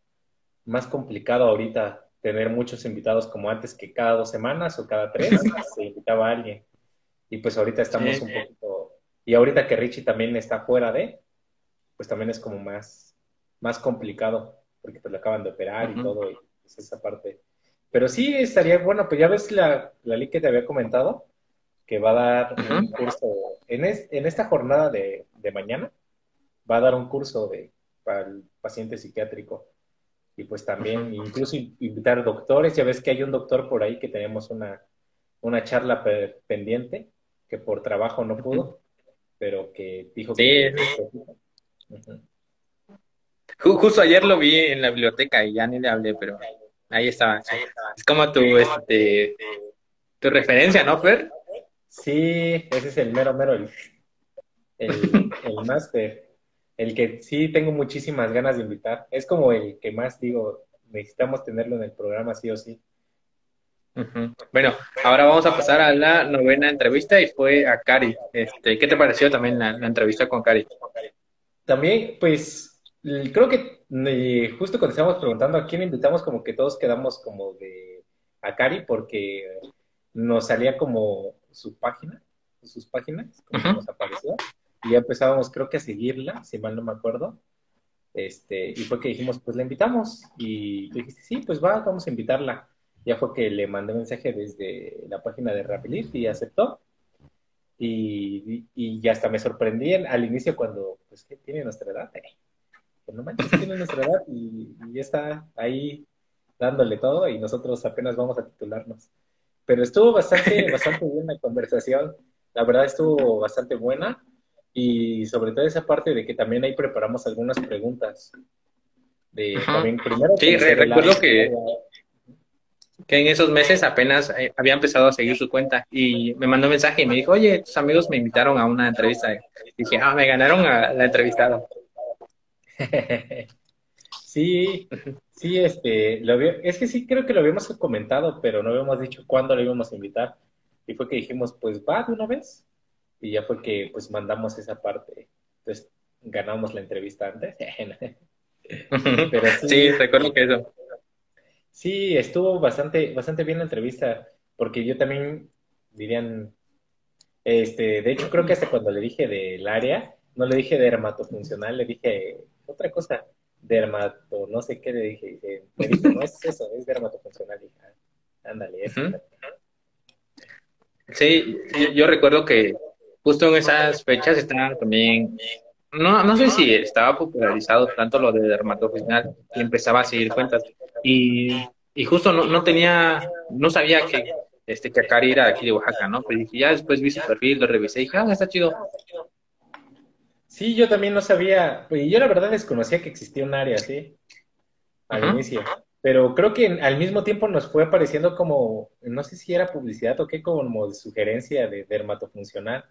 más complicado ahorita tener muchos invitados como antes que cada dos semanas o cada tres se invitaba a alguien. Y pues ahorita estamos un poquito, y ahorita que Richie también está fuera de, pues también es como más, más complicado porque pues lo acaban de operar y todo, y pues, esa parte. Pero sí estaría bueno, pues ya ves la, la ley que te había comentado, que va a dar un curso, en, en esta jornada de, de, mañana, va a dar un curso de, para el paciente psiquiátrico. Y pues también incluso invitar doctores, ya ves que hay un doctor por ahí que tenemos una, una charla pendiente, que por trabajo no pudo, pero que dijo que... Justo ayer lo vi en la biblioteca y ya ni le hablé, pero ahí estaba. Es como tu, este, tu referencia, ¿no, Fer? Sí, ese es el mero, mero, el, el, máster. El que sí tengo muchísimas ganas de invitar. Es como el que más digo, necesitamos tenerlo en el programa sí o sí. Bueno, ahora vamos a pasar a la novena entrevista y fue a Cari. Este, ¿Qué te pareció también la, la entrevista con Cari? También, pues, creo que justo cuando estábamos preguntando a quién invitamos, como que todos quedamos como de Akari porque nos salía como su página, sus páginas, como nos apareció, y ya empezábamos creo que a seguirla, si mal no me acuerdo, este, y fue que dijimos, pues la invitamos, y dijiste, sí, pues va, vamos a invitarla. Ya fue que le mandé mensaje desde la página de Rapidlift y aceptó. Y, y, ya hasta me sorprendí al inicio cuando, pues, que tiene nuestra edad? Eh que no manches, tiene nuestra edad y, ya está ahí dándole todo y nosotros apenas vamos a titularnos. Pero estuvo bastante, bastante buena la conversación, la verdad estuvo bastante buena y sobre todo esa parte de que también ahí preparamos algunas preguntas. De, también primero sí, recuerdo que, que en esos meses apenas eh, había empezado a seguir su cuenta y me mandó un mensaje y me dijo, oye, tus amigos me invitaron a una entrevista. Y dije, ah, me ganaron a la entrevistada. sí, sí, este, lo es que sí creo que lo habíamos comentado, pero no habíamos dicho cuándo lo íbamos a invitar. Y fue que dijimos, pues va de una vez. Y ya fue que pues mandamos esa parte. Entonces ganamos la entrevista antes. Pero sí, recuerdo que eso. Sí, estuvo bastante, bastante bien la entrevista, porque yo también dirían, este, de hecho creo que hasta cuando le dije del área, no le dije dermatofuncional, le dije otra cosa, dermato, no sé qué le dije, me dijo, no es eso, es dermatofuncional, ah, ándale, eso. Sí, yo recuerdo que justo en esas fechas estaba también no, no sé si estaba popularizado tanto lo de dermatofuncional y empezaba a seguir cuentas. Y, y justo no, no, tenía, no sabía que, este, que Akari era aquí de Oaxaca, ¿no? Pero dije, ya después vi su perfil, lo revisé y dije, ah, está chido. Sí, yo también no sabía, y yo la verdad desconocía que existía un área así al inicio. Pero creo que al mismo tiempo nos fue apareciendo como, no sé si era publicidad o qué, como de sugerencia de dermatofuncional.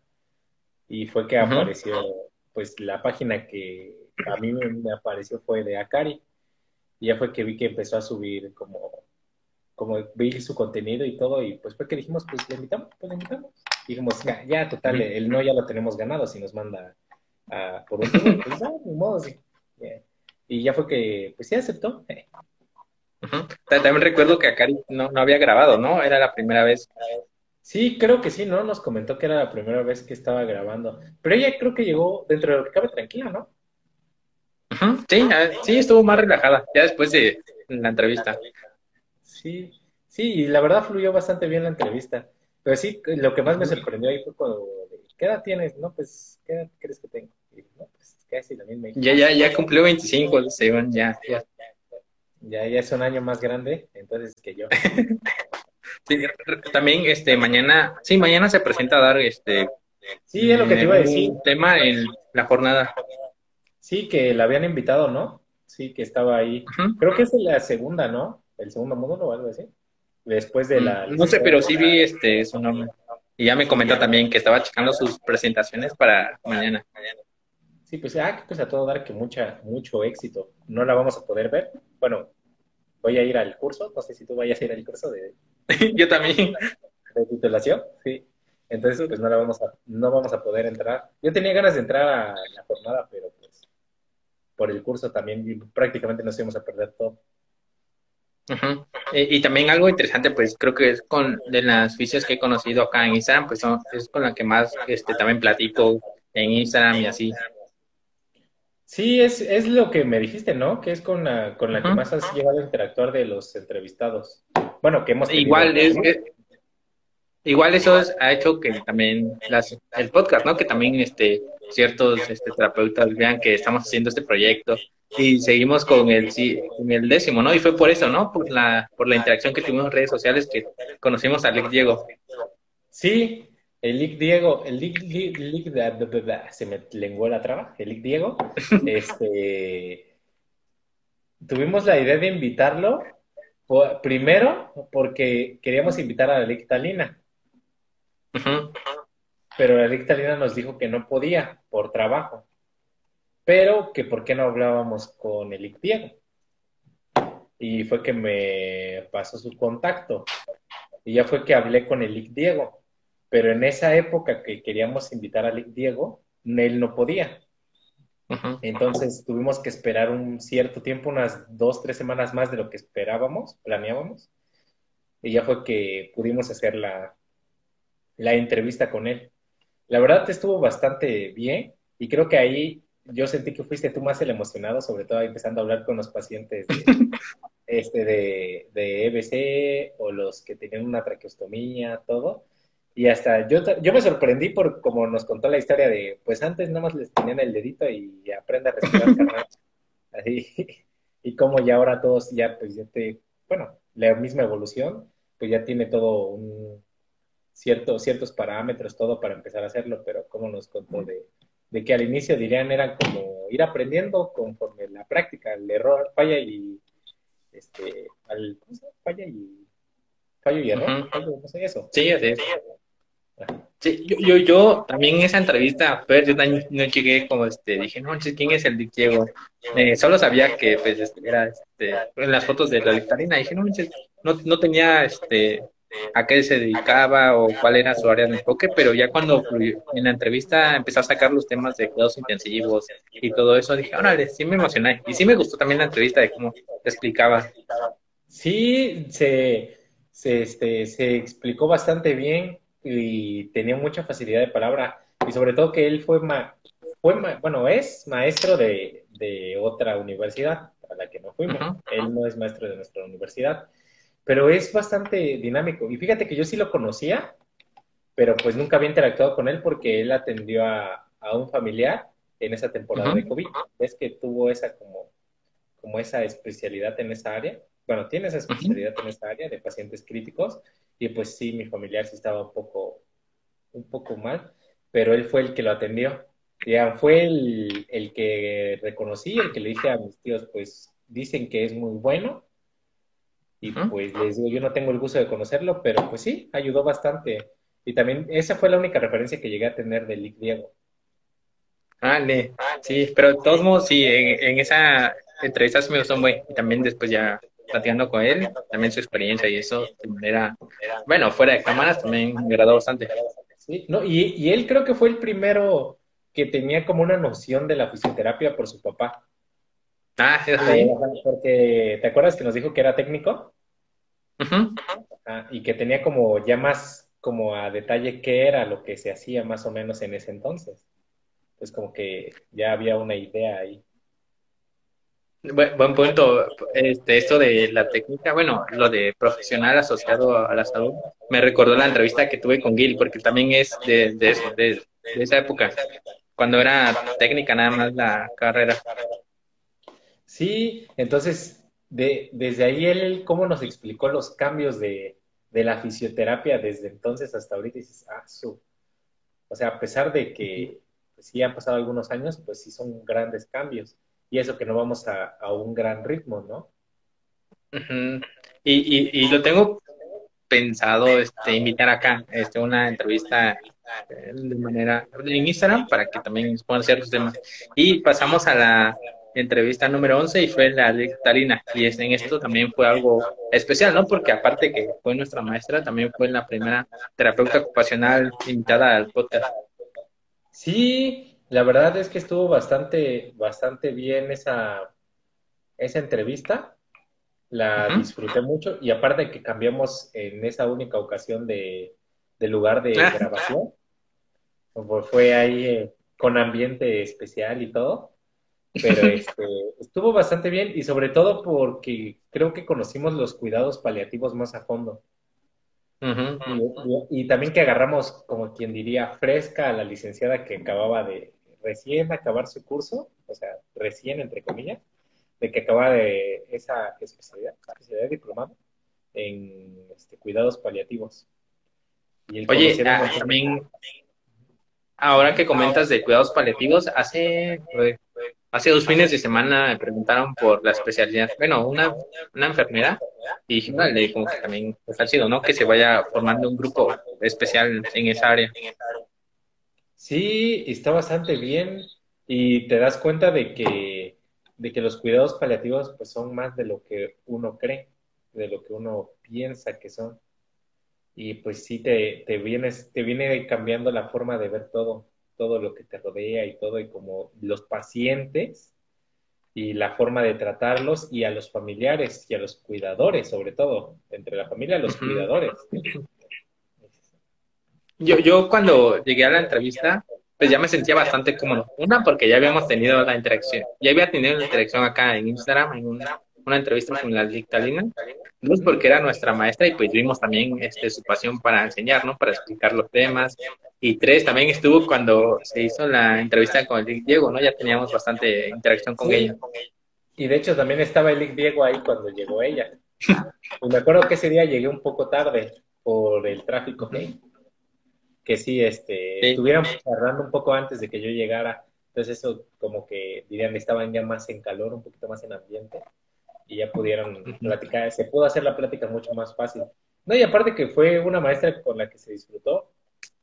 Y fue que apareció pues la página que a mí me apareció fue de Akari. Y ya fue que vi que empezó a subir como, como vi su contenido y todo, y pues fue que dijimos, pues le invitamos, pues le invitamos. Y dijimos, ya, ya total, el no ya lo tenemos ganado, si nos manda a, por un pues ya, ni modo, sí. Y ya fue que, pues sí aceptó. También recuerdo que Akari no, no había grabado, ¿no? Era la primera vez. Sí, creo que sí, ¿no? Nos comentó que era la primera vez que estaba grabando. Pero ella creo que llegó dentro de lo que cabe tranquila, ¿no? Sí, sí, estuvo más relajada, ya después de la entrevista. Sí, sí, y la verdad fluyó bastante bien la entrevista. Pero sí, lo que más me sorprendió ahí fue cuando, ¿qué edad tienes? No, pues, ¿qué edad crees que tengo? no, pues, casi la misma. Ya, ya, ya cumplió 25, según ya, ya. Ya, ya es un año más grande, entonces que yo. Sí, también este mañana, sí, mañana se presenta a dar este Sí, es lo que te iba a decir. Un tema en la jornada. Sí, que la habían invitado, ¿no? Sí, que estaba ahí. Creo que es la segunda, ¿no? El segundo módulo o algo así. Después de la. No sé, pero sí vi este su nombre. Y ya me comentó también que estaba checando sus presentaciones para mañana. Sí, pues, ah, pues a todo dar que mucha, mucho éxito. No la vamos a poder ver. Bueno, voy a ir al curso. No sé si tú vayas a ir al curso de, Yo también. De titulación, sí. Entonces, pues no la vamos a, no vamos a poder entrar. Yo tenía ganas de entrar a la jornada, pero pues por el curso también prácticamente nos íbamos a perder todo. Y, también algo interesante, pues creo que es con de las fisias que he conocido acá en Instagram, pues es con la que más este, también platico en Instagram y así. Sí, es, es lo que me dijiste, ¿no? Que es con la, con la que más has llegado a interactuar de los entrevistados. Bueno, que hemos tenido, Igual es, igual eso ha hecho que también las, el podcast, ¿no? Que también este ciertos este, terapeutas vean que estamos haciendo este proyecto y seguimos con el, con el décimo, ¿no? Y fue por eso, ¿no? Por la, por la interacción que tuvimos en redes sociales que conocimos a Lick Diego. Sí, el Lick Diego, el Lick, Lick, se me lenguó la traba, el Lick Diego, este, tuvimos la idea de invitarlo primero, porque queríamos invitar a la Lictalina. Pero la Lictalina nos dijo que no podía por trabajo. Pero que por qué no hablábamos con el Diego. Y fue que me pasó su contacto. Y ya fue que hablé con el Diego. Pero en esa época que queríamos invitar a Lic Diego, él no podía. Entonces tuvimos que esperar un cierto tiempo, unas dos, tres semanas más de lo que esperábamos, planeábamos. Y ya fue que pudimos hacer la, la entrevista con él. La verdad estuvo bastante bien y creo que ahí yo sentí que fuiste tú más el emocionado, sobre todo empezando a hablar con los pacientes de, este, de, de EBC o los que tenían una traqueostomía, todo. Y hasta yo, yo me sorprendí por como nos contó la historia de, pues antes nada más les tenían el dedito y aprende a respirar, Así. Y como ya ahora todos ya, pues ya te, bueno, la misma evolución, pues ya tiene todo un cierto, ciertos parámetros, todo para empezar a hacerlo, pero como nos contó de, de que al inicio dirían eran como ir aprendiendo conforme la práctica, el error, falla y, este, al, ¿cómo se llama? Falla y, fallo y error, no sé eso. Sí, así es. Sí, yo, yo, yo también en esa entrevista, pues, yo no llegué como, este, dije, no, ¿quién es el Diego? Eh, solo sabía que, pues, este, era, este, en las fotos de la dictarina, dije, no, no, no tenía, este, a qué se dedicaba o cuál era su área de enfoque, pero ya cuando en la entrevista empezó a sacar los temas de cuidados intensivos y todo eso, dije, órale, sí me emocioné. Y sí me gustó también la entrevista de cómo explicaba. Sí, se, se, este, se explicó bastante bien y tenía mucha facilidad de palabra. Y sobre todo que él fue, fue bueno, es maestro de, de otra universidad a la que no fuimos. Él no es maestro de nuestra universidad, pero es bastante dinámico. Y fíjate que yo sí lo conocía, pero pues nunca había interactuado con él porque él atendió a, a un familiar en esa temporada de COVID. Es que tuvo esa como, como esa especialidad en esa área. Bueno, tiene esa especialidad en esa área de pacientes críticos y pues sí, mi familiar sí estaba un poco, un poco mal, pero él fue el que lo atendió. Ya fue el, el que reconocí, el que le dije a mis tíos, pues dicen que es muy bueno. Y pues les digo, yo no tengo el gusto de conocerlo, pero pues sí, ayudó bastante. Y también esa fue la única referencia que llegué a tener de Lick Diego. Ah, sí, pero de todos modos, sí, en, esa entrevista sí me gustó muy. Y también después ya platicando con él, también su experiencia y eso de manera, bueno, fuera de cámaras también me agradó bastante. Sí, no, y, y él creo que fue el primero que tenía como una noción de la fisioterapia por su papá. Ah, sí, Porque, ¿te acuerdas que nos dijo que era técnico? Y que tenía como ya más como a detalle qué era lo que se hacía más o menos en ese entonces. Pues como que ya había una idea ahí. Buen, buen punto. Este, esto de la técnica, bueno, lo de profesional asociado a la salud, me recordó la entrevista que tuve con Gil, porque también es de, de, de esa época cuando era técnica nada más la carrera. Sí, entonces, de, desde ahí él, ¿cómo nos explicó los cambios de, la fisioterapia desde entonces hasta ahorita? Y dices, ah, su. O sea, a pesar de que pues, sí han pasado algunos años, pues sí son grandes cambios. Y eso que no vamos a, un gran ritmo, ¿no? y, y, y, lo tengo pensado este, invitar acá este, una entrevista eh, de manera en Instagram para que también puedan hacer los temas. Y pasamos a la entrevista número 11 y fue la de Talina. Y en esto también fue algo especial, ¿no? Porque aparte que fue nuestra maestra, también fue la primera terapeuta ocupacional invitada al podcast. Sí, la verdad es que estuvo bastante, bastante bien esa, esa entrevista la disfruté mucho y aparte que cambiamos en esa única ocasión de, lugar de ah. grabación, pues fue ahí eh, con ambiente especial y todo, pero este, estuvo bastante bien y sobre todo porque creo que conocimos los cuidados paliativos más a fondo. y, también que agarramos, como quien diría, fresca a la licenciada que acababa de recién acabar su curso, o sea, recién entre comillas, de que acaba de esa especialidad, especialidad diplomada en este, cuidados paliativos. Oye, ah, también, ahora que comentas de cuidados paliativos, hace, hace dos fines de semana me preguntaron por la especialidad, bueno, una, una enfermera, y dije, vale, como que también ha sido, ¿no? Que se vaya formando un grupo especial en esa área. Sí, está bastante bien y te das cuenta de que de que los cuidados paliativos pues son más de lo que uno cree, de lo que uno piensa que son. Y pues sí te, te, vienes, te viene cambiando la forma de ver todo, todo lo que te rodea y todo, y como los pacientes y la forma de tratarlos y a los familiares y a los cuidadores, sobre todo, entre la familia y los cuidadores. Yo, yo cuando llegué a la entrevista, pues ya me sentía bastante cómodo. Una, porque ya habíamos tenido la interacción, ya había tenido la interacción acá en Instagram, en una, una entrevista con la dictalina. Dos, porque era nuestra maestra y pues vimos también este, su pasión para enseñar, ¿no? Para explicar los temas. Y tres, también estuvo cuando se hizo la entrevista con el Diego, ¿no? Ya teníamos bastante interacción con ella. Y de hecho también estaba el Diego ahí cuando llegó ella. Y me acuerdo que ese día llegué un poco tarde por el tráfico que sí, este, estuvieran cerrando un poco antes de que yo llegara. Entonces eso como que dirían estaban ya más en calor, un poquito más en ambiente y ya pudieron platicar, se pudo hacer la plática mucho más fácil. No, y aparte que fue una maestra con la que se disfrutó,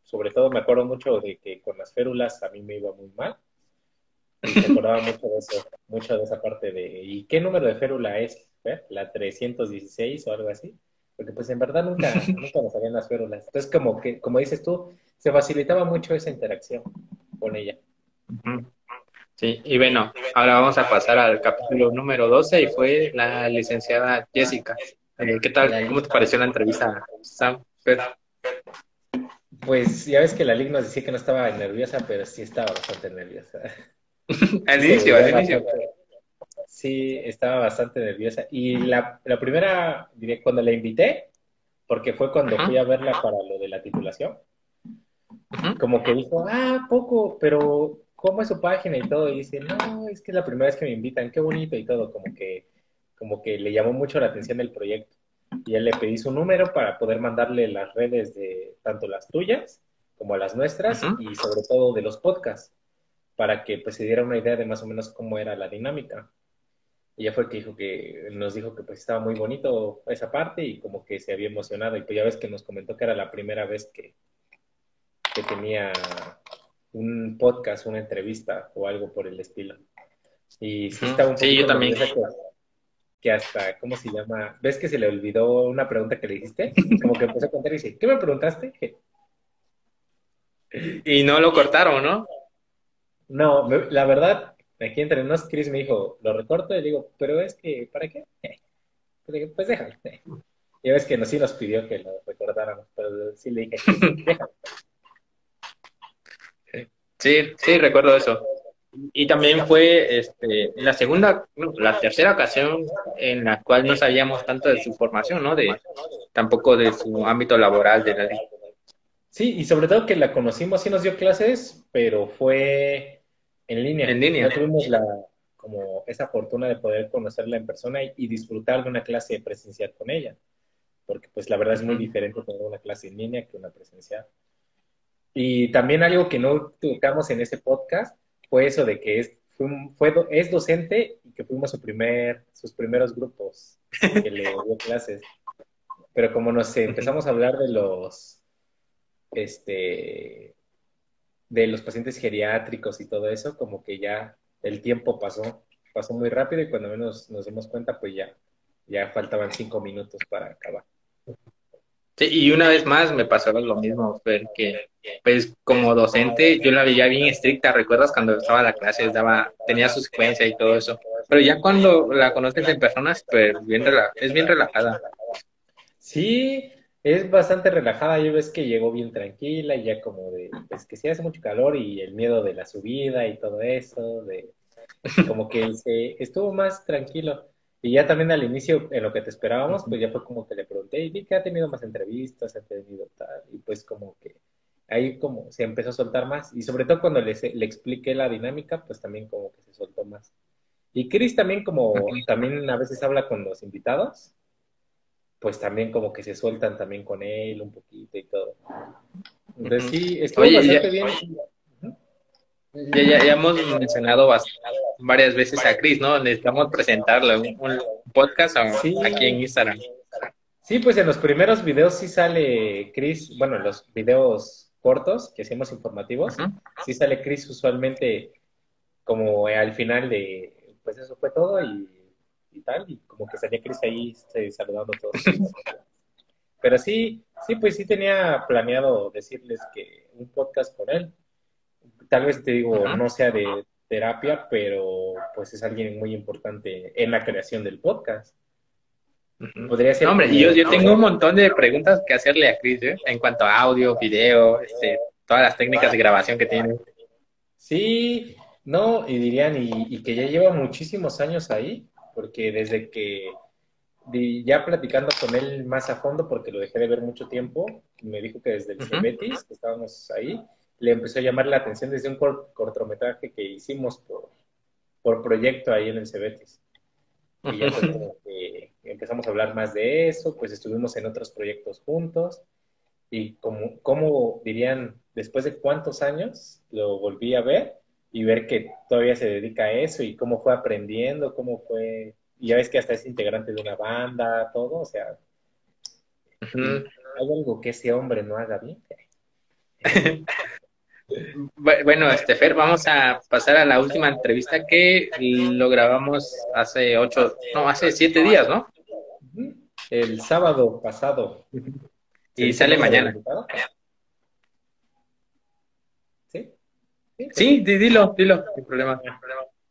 sobre todo me acuerdo mucho de que con las férulas a mí me iba muy mal. Y me acordaba mucho de eso, mucho de esa parte de, ¿y qué número de férula es? ¿Eh? ¿La 316 o algo así? Porque pues en verdad nunca, nunca nos sabían las férulas. Entonces, como que, como dices tú, se facilitaba mucho esa interacción con ella. Sí, y bueno, ahora vamos a pasar al capítulo número 12 y fue la licenciada Jessica. Eh, ¿Qué tal? ¿Cómo te pareció la entrevista, Sam? Pues ya ves que la Liga nos decía que no estaba nerviosa, pero sí estaba bastante nerviosa. al inicio, al inicio. Sí, estaba bastante nerviosa. Y la, la primera, diré, cuando la invité, porque fue cuando fui a verla para lo de la titulación, como que dijo, ah, poco, pero ¿cómo es su página y todo? Y dice, no, es que es la primera vez que me invitan, qué bonito y todo, como que, como que le llamó mucho la atención el proyecto. Y él le pedí su número para poder mandarle las redes de tanto las tuyas como las nuestras y sobre todo de los podcasts, para que pues se diera una idea de más o menos cómo era la dinámica. Y ya fue el que dijo que nos dijo que pues estaba muy bonito esa parte y como que se había emocionado. Y pues ya ves que nos comentó que era la primera vez que, que tenía un podcast, una entrevista o algo por el estilo. Y sí, está un sí yo también. Que, hasta, ¿cómo se llama? ¿Ves que se le olvidó una pregunta que le dijiste? Como que empezó a contar y dice, ¿qué me preguntaste? Y no lo cortaron, ¿no? No, la verdad, aquí entre nos, Chris me dijo, lo recorto y digo, pero es que, ¿para qué? Pues déjalo. Ya ves que no, sí nos pidió que lo recordáramos, pero sí le dije, déjalo. Sí, sí, recuerdo eso. Y también fue este, la segunda, la tercera ocasión en la cual no sabíamos tanto de su formación, ¿no? De, tampoco de su ámbito laboral de la ley. Sí, y sobre todo que la conocimos, sí nos dio clases, pero fue en línea. En línea. No tuvimos la, como esa fortuna de poder conocerla en persona y, disfrutar de una clase presencial con ella. Porque pues la verdad es muy diferente tener una clase en línea que una presencial. Y también algo que no tocamos en ese podcast fue eso de que es, fue, es docente y que fuimos su primer, sus primeros grupos que le dio clases. Pero como nos empezamos a hablar de los, este, de los pacientes geriátricos y todo eso, como que ya el tiempo pasó, pasó muy rápido y cuando menos nos dimos cuenta, pues ya, ya faltaban cinco minutos para acabar. Sí, y una vez más me pasó lo mismo, Fer, que pues como docente yo la veía bien estricta, ¿recuerdas cuando estaba la clase, daba, tenía su secuencia y todo eso? Pero ya cuando la conoces en personas, pues bien es bien relajada. Sí, es bastante relajada, yo ves que llegó bien tranquila y ya como de, pues que sí hace mucho calor y el miedo de la subida y todo eso, de como que se, estuvo más tranquilo. Y ya también al inicio, en lo que te esperábamos, pues ya fue como que le pregunté, y vi que ha tenido más entrevistas, ha tenido tal, y pues como que ahí como se empezó a soltar más, y sobre todo cuando le, le expliqué la dinámica, pues también como que se soltó más. Y Chris también como, también a veces habla con los invitados, pues también como que se sueltan también con él un poquito y todo. Entonces sí, estuvo bastante bien. Ya, ya, ya, hemos mencionado varias veces a Chris, ¿no? Necesitamos presentarle un, podcast aquí en Instagram. Sí, pues en los primeros videos sí sale Chris, bueno, en los videos cortos que hacemos informativos, sí sale Chris usualmente como al final de, pues eso fue todo y, tal, y como que salía Chris ahí este, saludando a todos. Pero sí, sí, pues sí tenía planeado decirles que un podcast con él, tal vez te digo, no sea de terapia, pero pues es alguien muy importante en la creación del podcast. Podría ser. hombre, yo, yo tengo un montón de preguntas que hacerle a Chris, ¿eh? en cuanto a audio, video, este, todas las técnicas de grabación que tiene. Sí, no, y dirían, y, que ya lleva muchísimos años ahí, porque desde que ya platicando con él más a fondo, porque lo dejé de ver mucho tiempo, me dijo que desde el Cebetis, que estábamos ahí, le empezó a llamar la atención desde un cortometraje que hicimos por, por proyecto ahí en el Cebetis. Y ya empezamos a hablar más de eso, pues estuvimos en otros proyectos juntos. Y como, como dirían, después de cuántos años lo volví a ver y ver que todavía se dedica a eso y cómo fue aprendiendo, cómo fue, y ya ves que hasta es integrante de una banda, todo, o sea, hay algo que ese hombre no haga bien. Bueno, Estefer, vamos a pasar a la última entrevista que lo grabamos hace ocho, no, hace siete días, ¿no? el sábado pasado. Y sale mañana. ¿Sí? Sí, dilo, dilo, sin problema.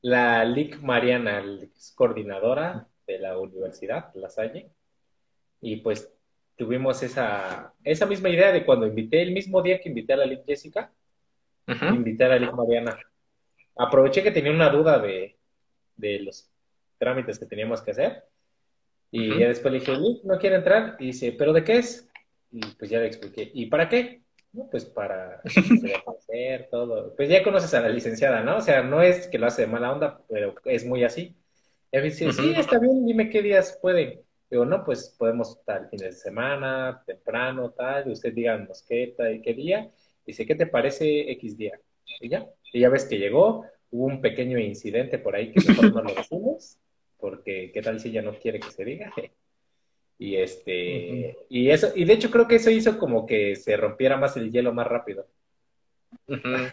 La LIC Mariana, es coordinadora de la Universidad La Salle, y pues tuvimos esa, esa misma idea de cuando invité, el mismo día que invité a la LIC Jessica, invité a la LIC Mariana. Aproveché que tenía una duda de, de los trámites que teníamos que hacer, y ya después le dije, LIC, no quiere entrar, y dice, ¿pero de qué es? Y pues ya le expliqué, ¿y para qué? pues para hacer todo. Pues ya conoces a la licenciada, ¿no? O sea, no es que lo hace de mala onda, pero es muy así. Y me dice, sí, está bien, dime qué días pueden. Digo, no, pues podemos tal fin de semana, temprano, tal, usted díganos qué, tal, qué día. Dice, ¿qué te parece X día? Y ya, y ya ves que llegó, hubo un pequeño incidente por ahí que mejor no lo decimos, porque qué tal si ya no quiere que se diga. Y este, y eso, y de hecho creo que eso hizo como que se rompiera más el hielo más rápido.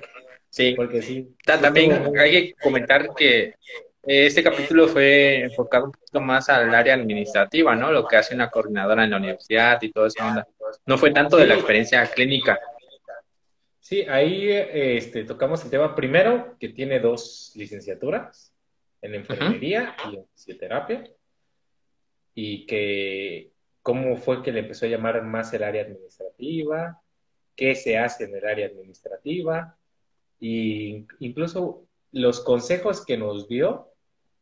Sí. Porque sí. También hay que comentar que este capítulo fue enfocado un poquito más al área administrativa, ¿no? Lo que hace una coordinadora en la universidad y toda esa onda. No fue tanto de la experiencia clínica. Sí, ahí este, tocamos el tema primero, que tiene dos licenciaturas en enfermería y en fisioterapia y que cómo fue que le empezó a llamar más el área administrativa, qué se hace en el área administrativa, e incluso los consejos que nos dio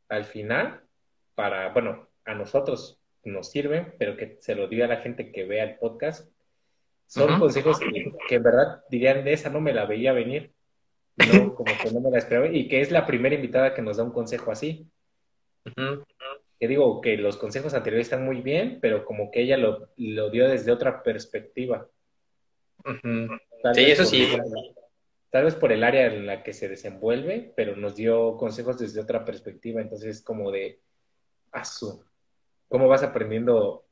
al final para, bueno, a nosotros nos sirven, pero que se lo diga a la gente que vea el podcast, son consejos que, en verdad dirían, de esa no me la veía venir, no, como que no me la esperaba, y que es la primera invitada que nos da un consejo así que digo que los consejos anteriores están muy bien, pero como que ella lo, dio desde otra perspectiva. Sí, eso sí. tal vez por el área en la que se desenvuelve, pero nos dio consejos desde otra perspectiva. Entonces, como de, asu, ¿cómo vas aprendiendo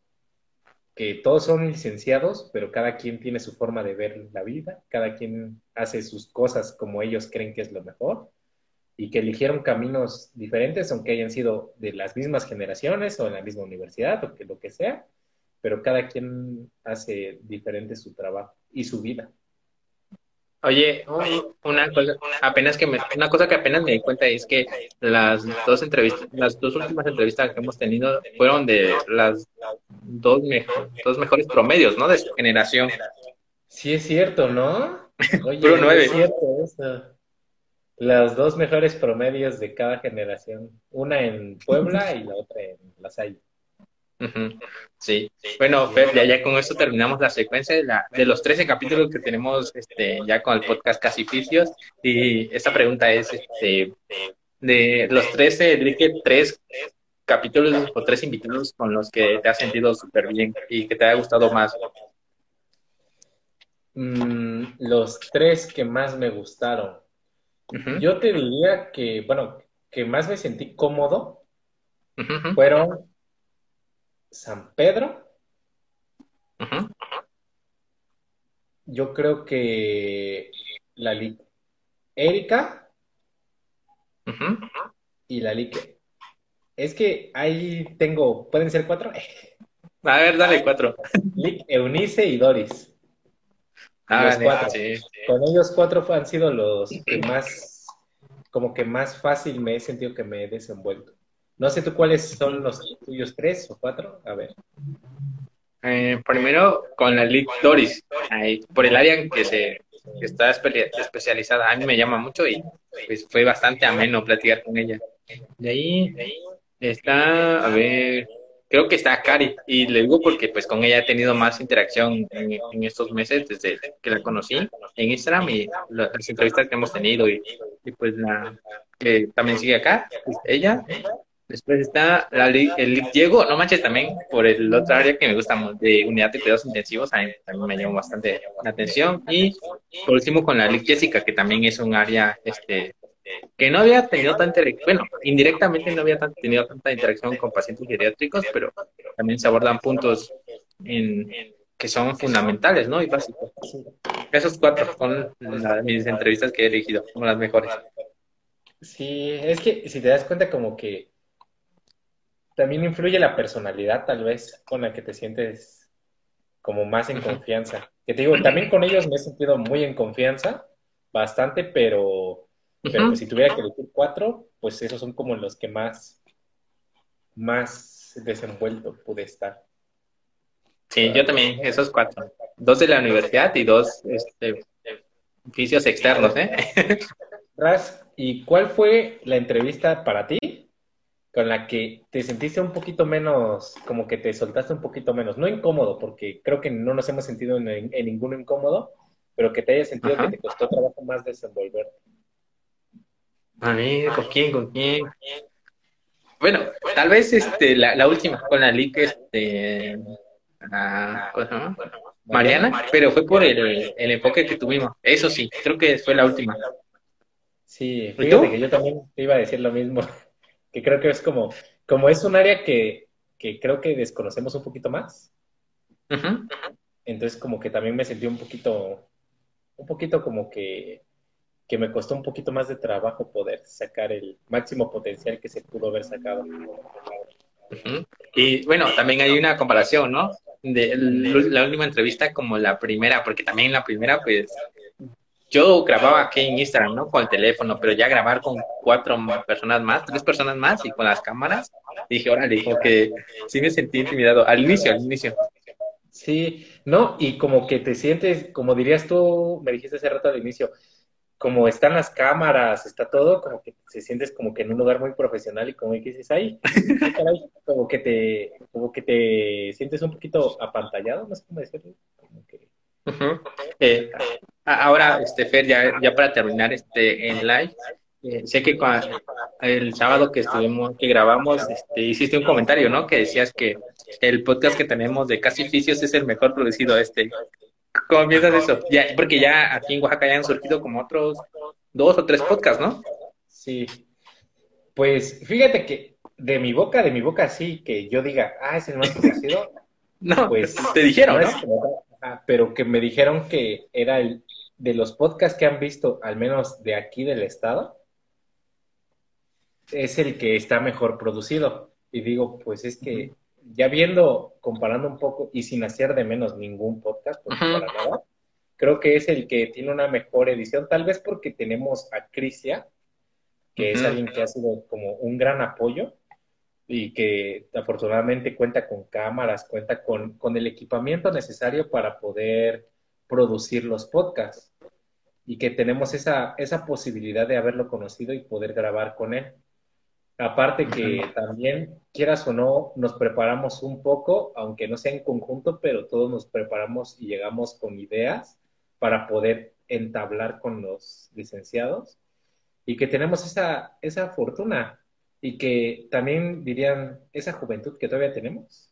todos son licenciados, pero cada quien tiene su forma de ver la vida, cada quien hace sus cosas como ellos creen que es lo mejor? y que eligieron caminos diferentes, aunque hayan sido de las mismas generaciones o en la misma universidad o que lo que sea, pero cada quien hace diferente su trabajo y su vida. Oye, una cosa, apenas que una cosa que apenas me di cuenta es que las dos entrevistas, las dos últimas entrevistas que hemos tenido fueron de las dos, dos mejores promedios, ¿no? De su generación. Sí es cierto, ¿no? Oye, nueve. Es cierto eso las dos mejores promedios de cada generación, una en Puebla y la otra en La Salle. Sí. Bueno, Fer, ya, con esto terminamos la secuencia de, la, de los 13 capítulos que tenemos este, ya con el podcast Casi Ficios. Y esta pregunta es, este, de los 13, elige tres capítulos o tres invitados con los que te has sentido súper bien y que te haya gustado más. Mm, los tres que más me gustaron. Yo te diría que, bueno, que más me sentí cómodo fueron San Pedro. Yo creo que la Erika y la Lique. Es que ahí tengo, ¿pueden ser cuatro? A ver, dale cuatro. Lick, Eunice y Doris. Ah, Con ellos cuatro han sido los que más, como que más fácil me he sentido que me he desenvuelto. No sé tú cuáles son los tuyos tres o cuatro, a ver. Eh, primero con la League Doris, por el área que se está especializada, a mí me llama mucho y pues fue bastante ameno platicar con ella. De ahí está, a ver, creo que está Cari, y le digo porque pues con ella he tenido más interacción en, estos meses desde que la conocí en Instagram y las entrevistas que hemos tenido y, pues la que también sigue acá, pues, ella. Después está la, el Diego, no manches también por el otro área que me gusta de unidad de cuidados intensivos, a mí también me llamó bastante la atención. Y por último con la Lic Jessica, que también es un área este, que no había tenido tanta, bueno, indirectamente no había tenido tanta interacción con pacientes geriátricos, pero también se abordan puntos en, que son fundamentales, ¿no? Y básicos. Esos cuatro son mis entrevistas que he elegido como las mejores. Sí, es que si te das cuenta como que también influye la personalidad, tal vez, con la que te sientes como más en confianza. Que te digo, también con ellos me he sentido muy en confianza, bastante, pero, pero pues, si tuviera que elegir cuatro, pues esos son como los que más, más desenvuelto pude estar. Sí, yo también, esos cuatro. Dos de la universidad y dos este, oficios externos, ¿eh? ¿y cuál fue la entrevista para ti con la que te sentiste un poquito menos, como que te soltaste un poquito menos? No incómodo, porque creo que no nos hemos sentido en, en ninguno incómodo, pero que te haya sentido que te costó trabajo más desenvolverte. A mí, ¿con quién? ¿Con quién? Bueno, tal vez este, la, la última con la link, este, Mariana, pero fue por el, el, enfoque que tuvimos. Eso sí, creo que fue la última. Sí, fíjate que yo también te iba a decir lo mismo, que creo que es como, como es un área que, que creo que desconocemos un poquito más. Entonces como que también me sentí un poquito, un poquito como que, que me costó un poquito más de trabajo poder sacar el máximo potencial que se pudo haber sacado. Y bueno, también hay una comparación, ¿no? De la última entrevista como la primera, porque también la primera, pues, yo grababa aquí en Instagram, ¿no? Con el teléfono, pero ya grabar con cuatro personas más, tres personas más y con las cámaras, dije, órale, como que sí me sentí intimidado al inicio, al inicio. Sí, no, y como que te sientes, como dirías tú, me dijiste hace rato al inicio, como están las cámaras, está todo, como que se sientes como que en un lugar muy profesional y como que dices, ay, como que te, como que te sientes un poquito apantallado, no sé cómo decirlo. Como que... eh, ahora, este Fer, ya, ya para terminar este en live, eh, sé que el sábado que estuvimos, que grabamos, este, hiciste un comentario, ¿no? Que decías que el podcast que tenemos de Casi Oficios es el mejor producido este. ¿Cómo piensas eso? Ya, porque ya aquí en Oaxaca ya han surgido como otros dos o tres podcasts, ¿no? Sí. Pues fíjate que de mi boca, de mi boca sí, que yo diga, ah, es el más conocido. no, pues te dijeron, pero que me dijeron que era el de los podcasts que han visto, al menos de aquí del estado, es el que está mejor producido. Y digo, pues es que ya viendo, comparando un poco y sin hacer de menos ningún podcast, para nada, creo que es el que tiene una mejor edición, tal vez porque tenemos a Crisia, que es alguien que ha sido como un gran apoyo y que afortunadamente cuenta con cámaras, cuenta con, con el equipamiento necesario para poder producir los podcasts y que tenemos esa, esa posibilidad de haberlo conocido y poder grabar con él. Aparte que también, quieras o no, nos preparamos un poco, aunque no sea en conjunto, pero todos nos preparamos y llegamos con ideas para poder entablar con los licenciados. Y que tenemos esa, esa fortuna y que también dirían esa juventud que todavía tenemos,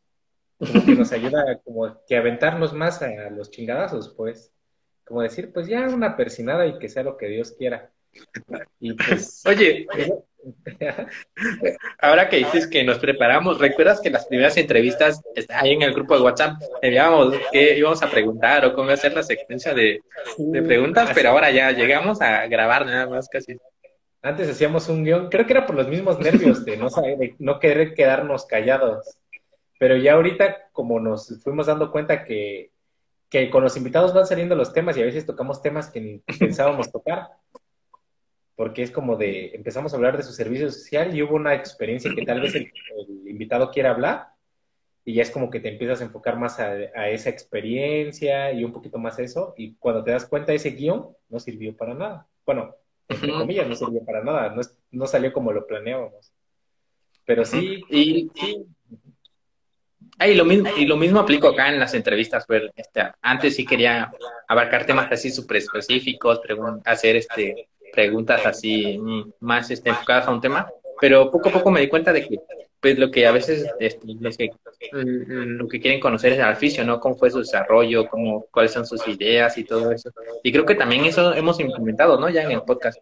como que nos ayuda como que aventarnos más a los chingadazos, pues, como decir, pues ya una persinada y que sea lo que Dios quiera. Y pues, Oye, Ahora que dices que nos preparamos, ¿recuerdas que las primeras entrevistas ahí en el grupo de WhatsApp veíamos qué íbamos a preguntar o cómo ser la secuencia de, preguntas? Pero ahora ya llegamos a grabar nada más casi. Antes hacíamos un guion, creo que era por los mismos nervios de no, saber, no querer quedarnos callados. Pero ya ahorita, como nos fuimos dando cuenta que, que con los invitados van saliendo los temas y a veces tocamos temas que ni pensábamos tocar, porque es como de, empezamos a hablar de su servicio social y hubo una experiencia que tal vez el, invitado quiera hablar y ya es como que te empiezas a enfocar más a, esa experiencia y un poquito más a eso y cuando te das cuenta ese guion no sirvió para nada. Bueno, entre comillas no sirvió para nada, no, no salió como lo planeábamos. Pero sí, y, sí. Y lo mismo, y lo mismo aplico acá en las entrevistas, este, antes sí quería abarcar temas así súper específicos, hacer este preguntas así mm, más este, enfocadas a un tema, pero poco a poco me di cuenta de que pues lo que a veces este, mm, lo que quieren conocer es el oficio, ¿no? Cómo fue su desarrollo, cómo, cuáles son sus ideas y todo eso. Y creo que también eso hemos implementado, ¿no? Ya en el podcast.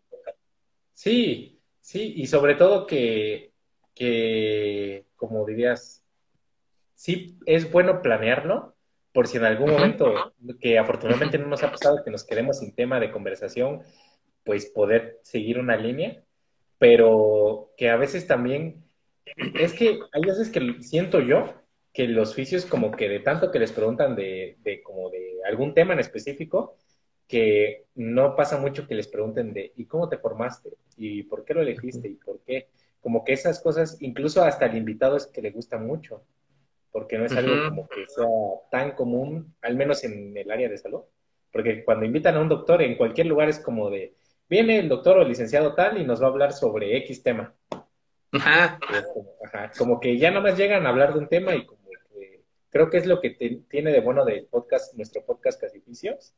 Sí, sí, y sobre todo que, que como dirías, sí es bueno planearlo, por si en algún momento, que afortunadamente no nos ha pasado que nos quedemos sin tema de conversación, pues poder seguir una línea, pero que a veces también es que hay veces que siento yo que los fisios como que de tanto que les preguntan de, de como de algún tema en específico, que no pasa mucho que les pregunten de ¿y cómo te formaste? ¿y por qué lo elegiste? ¿y por qué? Como que esas cosas, incluso hasta el invitado es que le gusta mucho, porque no es algo como que sea tan común, al menos en el área de salud. Porque cuando invitan a un doctor en cualquier lugar es como de, viene el doctor o el licenciado tal y nos va a hablar sobre X tema. Ajá. Como, que ya nomás llegan a hablar de un tema y como que creo que es lo que tiene de bueno del podcast, nuestro podcast Casificios,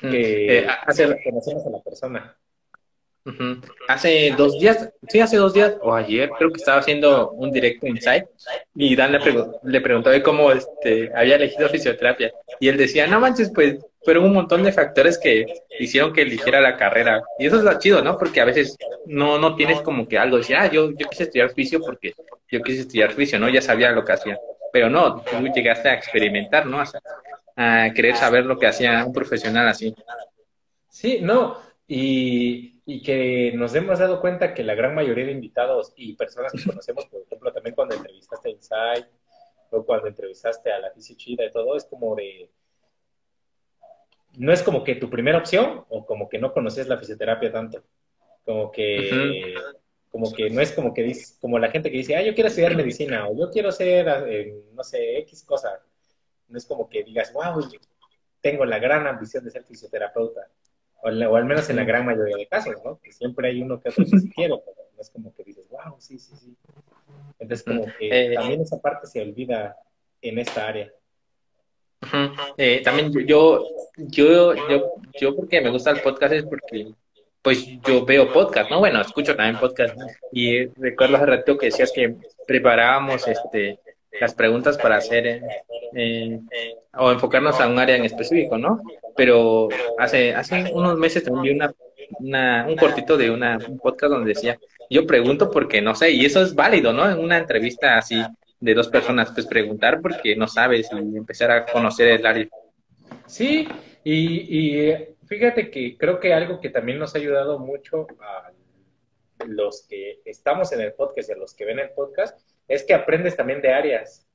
que eh, conocemos a la persona. Hace dos días, sí, hace dos días o ayer, creo que estaba haciendo un directo Inside y Dan le, le preguntó cómo este, había elegido fisioterapia y él decía, no manches, pues fueron un montón de factores que hicieron que eligiera la carrera y eso es lo chido, ¿no? Porque a veces no, no tienes como que algo, decir, ah, yo, yo quise estudiar fisio porque yo quise estudiar fisio, ¿no? Ya sabía lo que hacía, pero no, tú llegaste a experimentar, ¿no? a querer saber lo que hacía un profesional así. Sí, no, y, y, que nos hemos dado cuenta que la gran mayoría de invitados y personas que conocemos, por ejemplo, también cuando entrevistaste a Insight o cuando entrevistaste a la Chida y todo, es como de... No es como que tu primera opción o como que no conoces la fisioterapia tanto. Como que... Como que no es como que dice, como la gente que dice, ah, yo quiero estudiar medicina o yo quiero ser, eh, no sé, X cosa. No es como que digas, wow, tengo la gran ambición de ser fisioterapeuta o, al menos en la gran mayoría de casos, ¿no? Que siempre hay uno que otro que sí quiere, pero no es como que dices, wow, sí, sí, sí. Entonces, como que eh, también esa parte se olvida en esta área. Eh, también yo, yo, yo, yo, porque me gusta el podcast es porque, pues, yo veo podcast, ¿no? Bueno, escucho también podcast. Y recuerdo hace rato que decías que preparábamos, este, las preguntas para hacer eh, o enfocarnos a un área en específico, ¿no? Pero hace, hace unos meses también vi una, un cortito de una, un podcast donde decía, yo pregunto porque no sé, y eso es válido, ¿no? En una entrevista así de dos personas, pues preguntar porque no sabes y empezar a conocer el área. Sí, y, y fíjate que creo que algo que también nos ha ayudado mucho a los que estamos en el podcast y a los que ven el podcast es que aprendes también de áreas,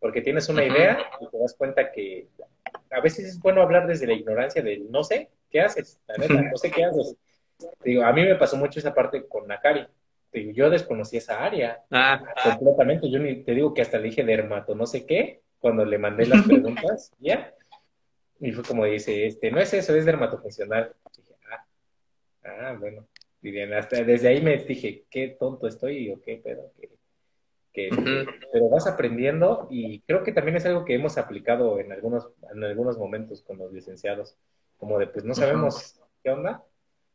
porque tienes una idea y te das cuenta que a veces es bueno hablar desde la ignorancia de no sé qué haces, la neta, no sé qué haces. Digo, a mí me pasó mucho esa parte con Nakari. Digo, yo desconocí esa área ah. completamente. Yo ni, te digo que hasta le dije dermato, no sé qué, cuando le mandé las preguntas, ya. Y fue como dice, este, no es eso, es dermatofuncional. dije, ah, ah, bueno. Y bien, hasta desde ahí me dije, qué tonto estoy o qué pero que pero vas aprendiendo y creo que también es algo que hemos aplicado en algunos, en algunos momentos con los licenciados, como de pues no sabemos qué onda,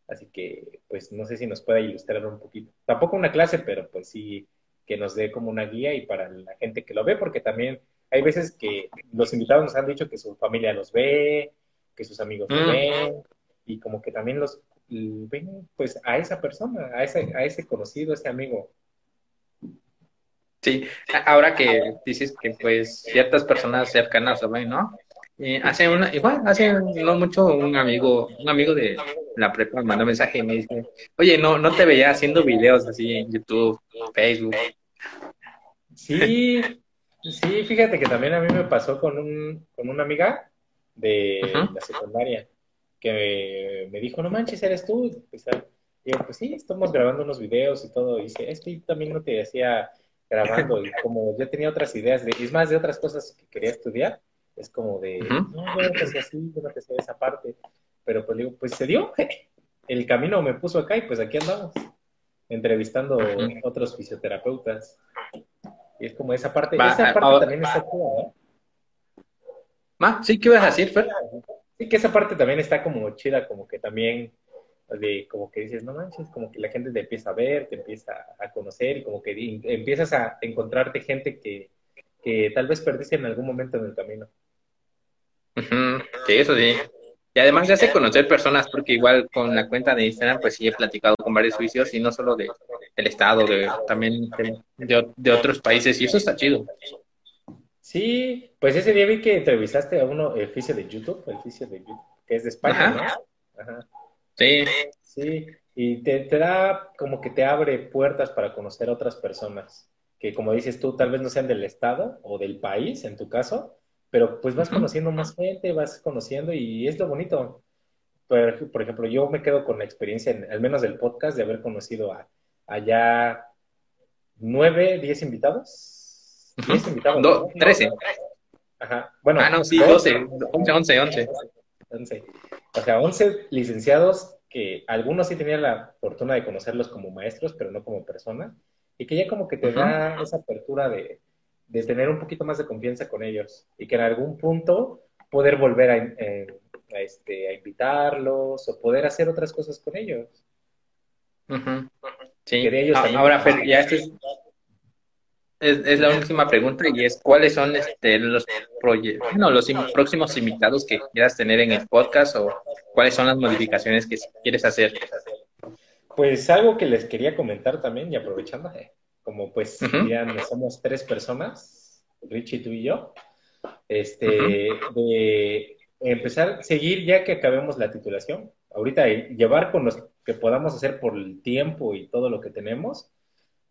así que pues no sé si nos puede ilustrar un poquito. Tampoco una clase, pero pues sí que nos dé como una guía y para la gente que lo ve, porque también hay veces que los invitados nos han dicho que su familia los ve, que sus amigos lo ven, y como que también los ven pues a esa persona, a ese, a ese conocido, a ese amigo Sí, ahora que dices que pues ciertas personas cercanas saben, ¿no? Eh, hace una, igual, hace no mucho un amigo, un amigo de la prepa me mandó mensaje y me dice, oye, no, no te veía haciendo videos así en YouTube, Facebook. Sí, sí, fíjate que también a mí me pasó con un, con una amiga de la secundaria que me, dijo, no manches, eres tú. Y yo, pues sí, estamos grabando unos videos y todo. Y dice, es que también no te hacía grabando y como yo tenía otras ideas, de, y es más de otras cosas que quería estudiar, es como de, no, yo no te así, yo no te sé esa parte, pero pues digo, pues se dio, el camino me puso acá y pues aquí andamos, entrevistando otros fisioterapeutas. Y es como esa parte, esa parte también está chida, ¿no? ¿Sí? ¿Qué vas a decir, Fer? Sí, que esa parte también está como chida, como que también de como que dices, no manches, como que la gente te empieza a ver, te empieza a conocer y como que empiezas a encontrarte gente que, que tal vez perdiste en algún momento en el camino. Sí, eso sí. Y además ya hace conocer personas, porque igual con la cuenta de Instagram, pues sí he platicado con varios juicios y no solo de, del Estado, de, también de, de, otros países, y eso está chido. Sí, pues ese día vi que entrevistaste a uno, el oficio de YouTube, el oficio de YouTube, que es de España, ¿no? Sí. Sí, Y te, te da como que te abre puertas para conocer a otras personas, que como dices tú, tal vez no sean del estado o del país, en tu caso, pero pues vas conociendo más gente, vas conociendo y es lo bonito. Por, por ejemplo, yo me quedo con la experiencia, en, al menos del podcast, de haber conocido a, allá nueve, diez invitados. Diez invitados. Do, trece. Ajá. Bueno. Ah, no, sí, doce. Once, once, once. Once. O sea, once licenciados que algunos sí tenían la fortuna de conocerlos como maestros, pero no como personas, y que ya como que te da esa apertura de, de, tener un poquito más de confianza con ellos, y que en algún punto poder volver a, eh, a, este, a invitarlos o poder hacer otras cosas con ellos. Sí, ah, ahora ya este es, es, la última pregunta y es ¿cuáles son este, los proyectos, no, los próximos invitados que quieras tener en el podcast o cuáles son las modificaciones que quieres hacer? Pues algo que les quería comentar también y aprovechando, eh, como pues ya somos tres personas, Richie, tú y yo, este, de empezar, seguir ya que acabemos la titulación, ahorita llevar con los que podamos hacer por el tiempo y todo lo que tenemos,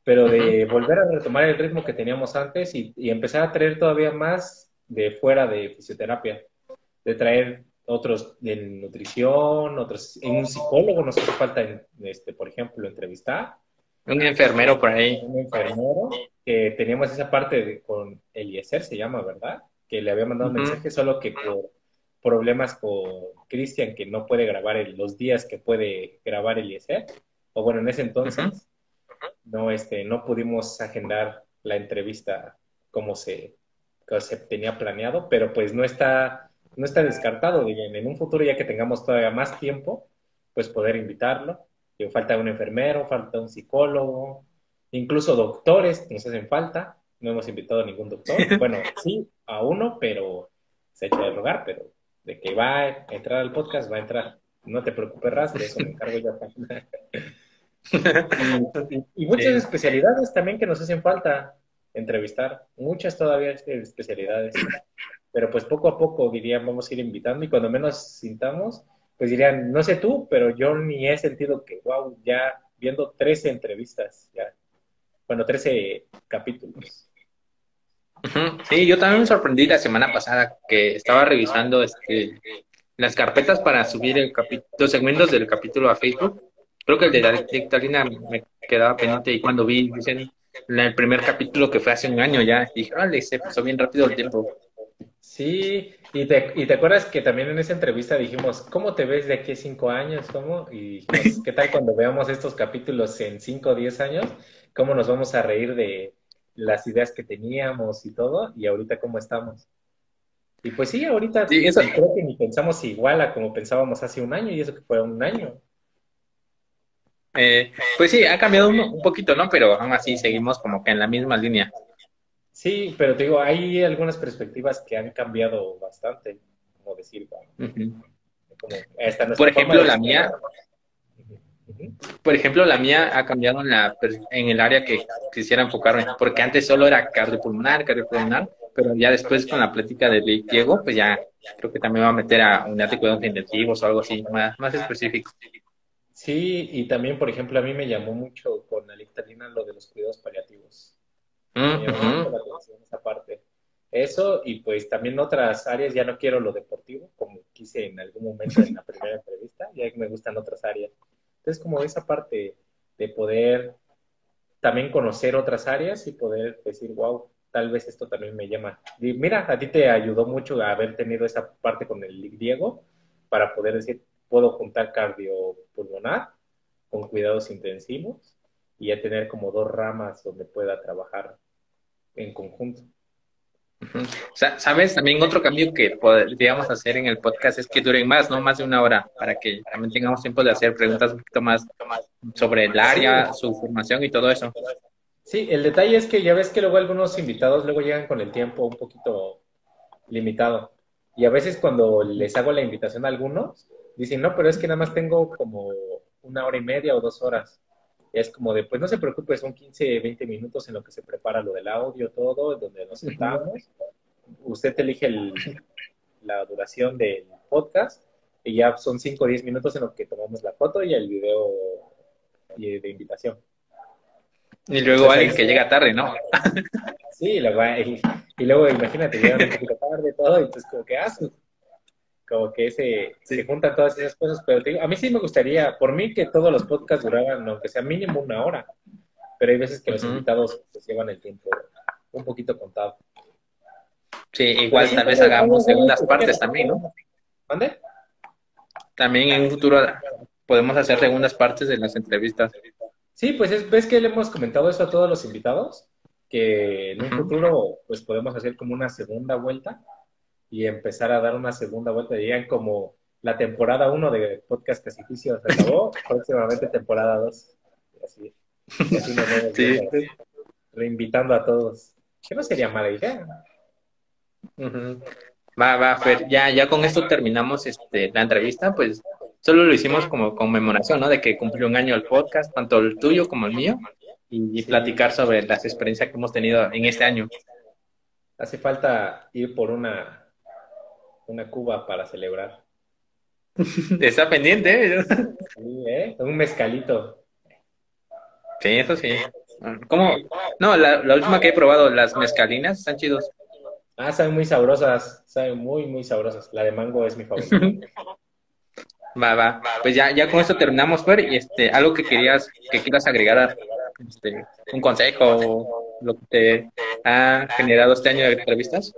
pero de volver a retomar el ritmo que teníamos antes y, empezar a traer todavía más de fuera de fisioterapia, de traer otros de nutrición, otros, en un psicólogo nos hace falta, este, por ejemplo, entrevistar. Un enfermero por ahí. Un enfermero, que teníamos esa parte de, con Eliezer, se llama, ¿verdad? Que le había mandado un mensaje, solo que por problemas con Cristian, que no puede grabar los días que puede grabar Eliezer, o bueno, en ese entonces, no, este, no pudimos agendar la entrevista como se, se tenía planeado, pero pues no está, no está descartado, en un futuro ya que tengamos todavía más tiempo, pues poder invitarlo. Y falta un enfermero, falta un psicólogo, incluso doctores nos hacen falta. No hemos invitado a ningún doctor. Bueno, sí, a uno, pero se echa de rogar, pero de que va a entrar al podcast, va a entrar. No te preocupes, Ras, de eso me encargo yo. y, muchas especialidades también que nos hacen falta entrevistar, muchas todavía especialidades, pero pues poco a poco dirían vamos a ir invitando. Y cuando menos sintamos, pues dirían, no sé tú, pero yo ni he sentido que, wow, ya viendo 13 entrevistas, ya, bueno, 13 capítulos. Sí, yo también me sorprendí la semana pasada que estaba revisando este, las carpetas para subir el los segmentos del capítulo a Facebook Creo que el de la me quedaba pendiente y cuando vi, dicen, en el primer capítulo que fue hace un año ya, dije, vale, se pasó bien rápido el tiempo. Sí, y te, y te acuerdas que también en esa entrevista dijimos, ¿cómo te ves de aquí a cinco años? ¿Cómo? Y ¿qué tal cuando veamos estos capítulos en cinco o diez años? ¿Cómo nos vamos a reír de las ideas que teníamos y todo? Y ahorita cómo estamos. Y pues sí, ahorita creo que ni pensamos igual a como pensábamos hace un año, y eso que fue un año. Eh, pues sí, ha cambiado un, poquito, ¿no? Pero aún así seguimos como que en la misma línea. Sí, pero te digo, hay algunas perspectivas que han cambiado bastante, como decir, por ejemplo, la mía, por ejemplo, la mía ha cambiado en, la, en el área que quisiera enfocarme, porque antes solo era cardiopulmonar, cardiopulmonar, pero ya después con la plática de Diego, pues ya creo que también va a meter a unidad de cuidados intensivos o algo así, más, más específico. Sí, y también, por ejemplo, a mí me llamó mucho con la lictalina lo de los cuidados paliativos. Me llamó mucho la atención esa parte. Eso, y pues también otras áreas, ya no quiero lo deportivo, como quise en algún momento en la primera entrevista, ya me gustan otras áreas. Entonces, como esa parte de poder también conocer otras áreas y poder decir, wow, tal vez esto también me llama. Y mira, a ti te ayudó mucho haber tenido esa parte con el Diego para poder decir, puedo juntar cardiopulmonar con cuidados intensivos y ya tener como dos ramas donde pueda trabajar en conjunto. Sabes, también otro cambio que podríamos hacer en el podcast es que duren más, no más de una hora, para que también tengamos tiempo de hacer preguntas un poquito más sobre el área, su formación y todo eso. Sí, el detalle es que ya ves que luego algunos invitados luego llegan con el tiempo un poquito limitado. Y a veces cuando les hago la invitación a algunos, dicen, no, pero es que nada más tengo como una hora y media o dos horas. es como de, pues no se preocupe, son 15, 20 minutos en lo que se prepara lo del audio, todo, donde nos sentamos. Usted elige la duración del podcast y ya son 5 o 10 minutos en lo que tomamos la foto y el video de, invitación. Y luego alguien que llega tarde, ¿no? Sí, y, luego imagínate, llegan un poquito tarde todo, y entonces como que haces. Ah, como que se, se juntan todas esas cosas, pero a mí sí me gustaría, por mí que todos los podcasts duraran, aunque sea mínimo una hora, pero hay veces que los invitados pues, llevan el tiempo un poquito contado. Sí, igual tal vez hagamos segundas partes también, ¿no? ¿Dónde? También en un futuro podemos hacer segundas partes de las entrevistas. Sí, pues es, ves que le hemos comentado eso a todos los invitados, que en un futuro pues podemos hacer como una segunda vuelta y empezar a dar una segunda vuelta, dirían como la temporada 1 de Podcast Casificio se acabó, próximamente temporada 2. Así, así nos sí. reinvitando a todos. Que no sería mala idea. Va, va, Fer, ya, ya con esto terminamos este, la entrevista, pues solo lo hicimos como conmemoración, ¿no? De que cumplió un año el podcast, tanto el tuyo como el mío, y, platicar sobre las experiencias que hemos tenido en este año. Hace falta ir por una, una cuba para celebrar. Está pendiente, ¿eh? Sí, ¿eh? Un mezcalito. Sí, eso sí. ¿Cómo? No, la, la última que he probado, las mezcalinas, están chidos. Ah, saben muy sabrosas, saben muy, muy sabrosas. La de mango es mi favorita. va, va. Pues ya, ya con esto terminamos, Fer, y este, algo que querías, que quieras agregar, este, un consejo lo que te ha generado este año de entrevistas.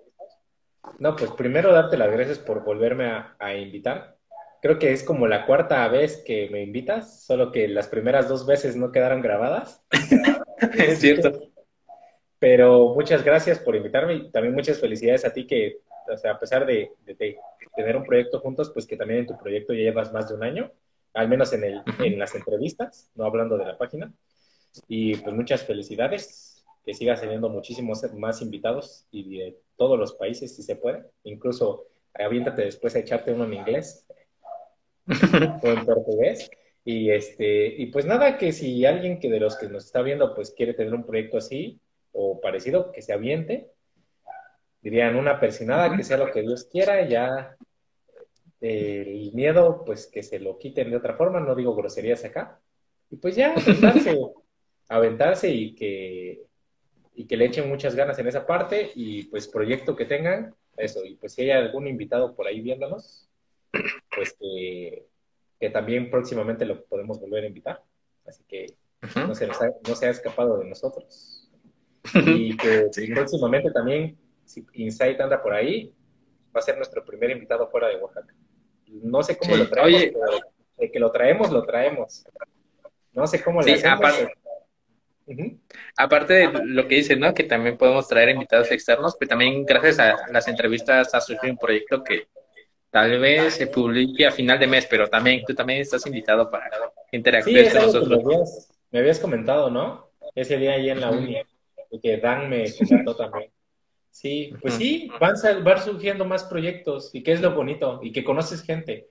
No, pues primero darte las gracias por volverme a, a invitar. Creo que es como la cuarta vez que me invitas, solo que las primeras dos veces no quedaron grabadas. es cierto. Pero muchas gracias por invitarme y también muchas felicidades a ti que, o sea, a pesar de, tener un proyecto juntos, pues que también en tu proyecto ya llevas más de un año, al menos en, el, en las entrevistas, no hablando de la página. Y pues muchas felicidades, que sigas teniendo muchísimos más invitados y de todos los países si se puede. Incluso aviéntate después a echarte uno en inglés o en portugués. Y este, y pues nada, que si alguien que de los que nos está viendo pues quiere tener un proyecto así, o parecido, que se aviente. Dirían una persinada, que sea lo que Dios quiera, ya el miedo, pues que se lo quiten de otra forma, no digo groserías acá. Y pues ya, aventarse, aventarse y que, y que le echen muchas ganas en esa parte y pues proyecto que tengan, eso. Y pues si hay algún invitado por ahí viéndonos, pues que, que también próximamente lo podemos volver a invitar. Así que no, se no se ha escapado de nosotros. Y que próximamente también, si Insight anda por ahí, va a ser nuestro primer invitado fuera de Oaxaca. No sé cómo lo traemos, pero de que lo traemos, lo traemos. No sé cómo le hacemos. Aparte, aparte de lo que dice, ¿no? Que también podemos traer invitados externos, pero también gracias a las entrevistas ha surgido un proyecto que tal vez se publique a final de mes, pero también tú también estás invitado para interactuar con nosotros. Me habías comentado, ¿no? Ese día ahí en la uni que Dan me comentó también. Sí, pues sí, van, van surgiendo más proyectos y que es lo bonito y que conoces gente,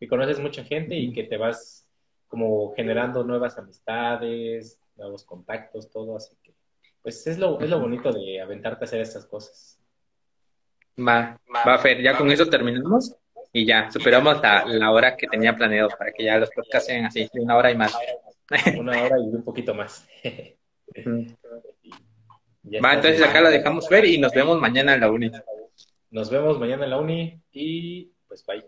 que conoces mucha gente y que te vas como generando nuevas amistades, nuevos contactos, todo, así que pues es lo, es lo bonito de aventarte a hacer estas cosas. Va, va, Fer, ya con eso terminamos y ya superamos la, la hora que tenía planeado para que ya los podcasts sean así, una hora y más. Una hora y un poquito más. Va, entonces acá la dejamos ver y nos vemos mañana en la uni. Nos vemos mañana en la uni y pues bye.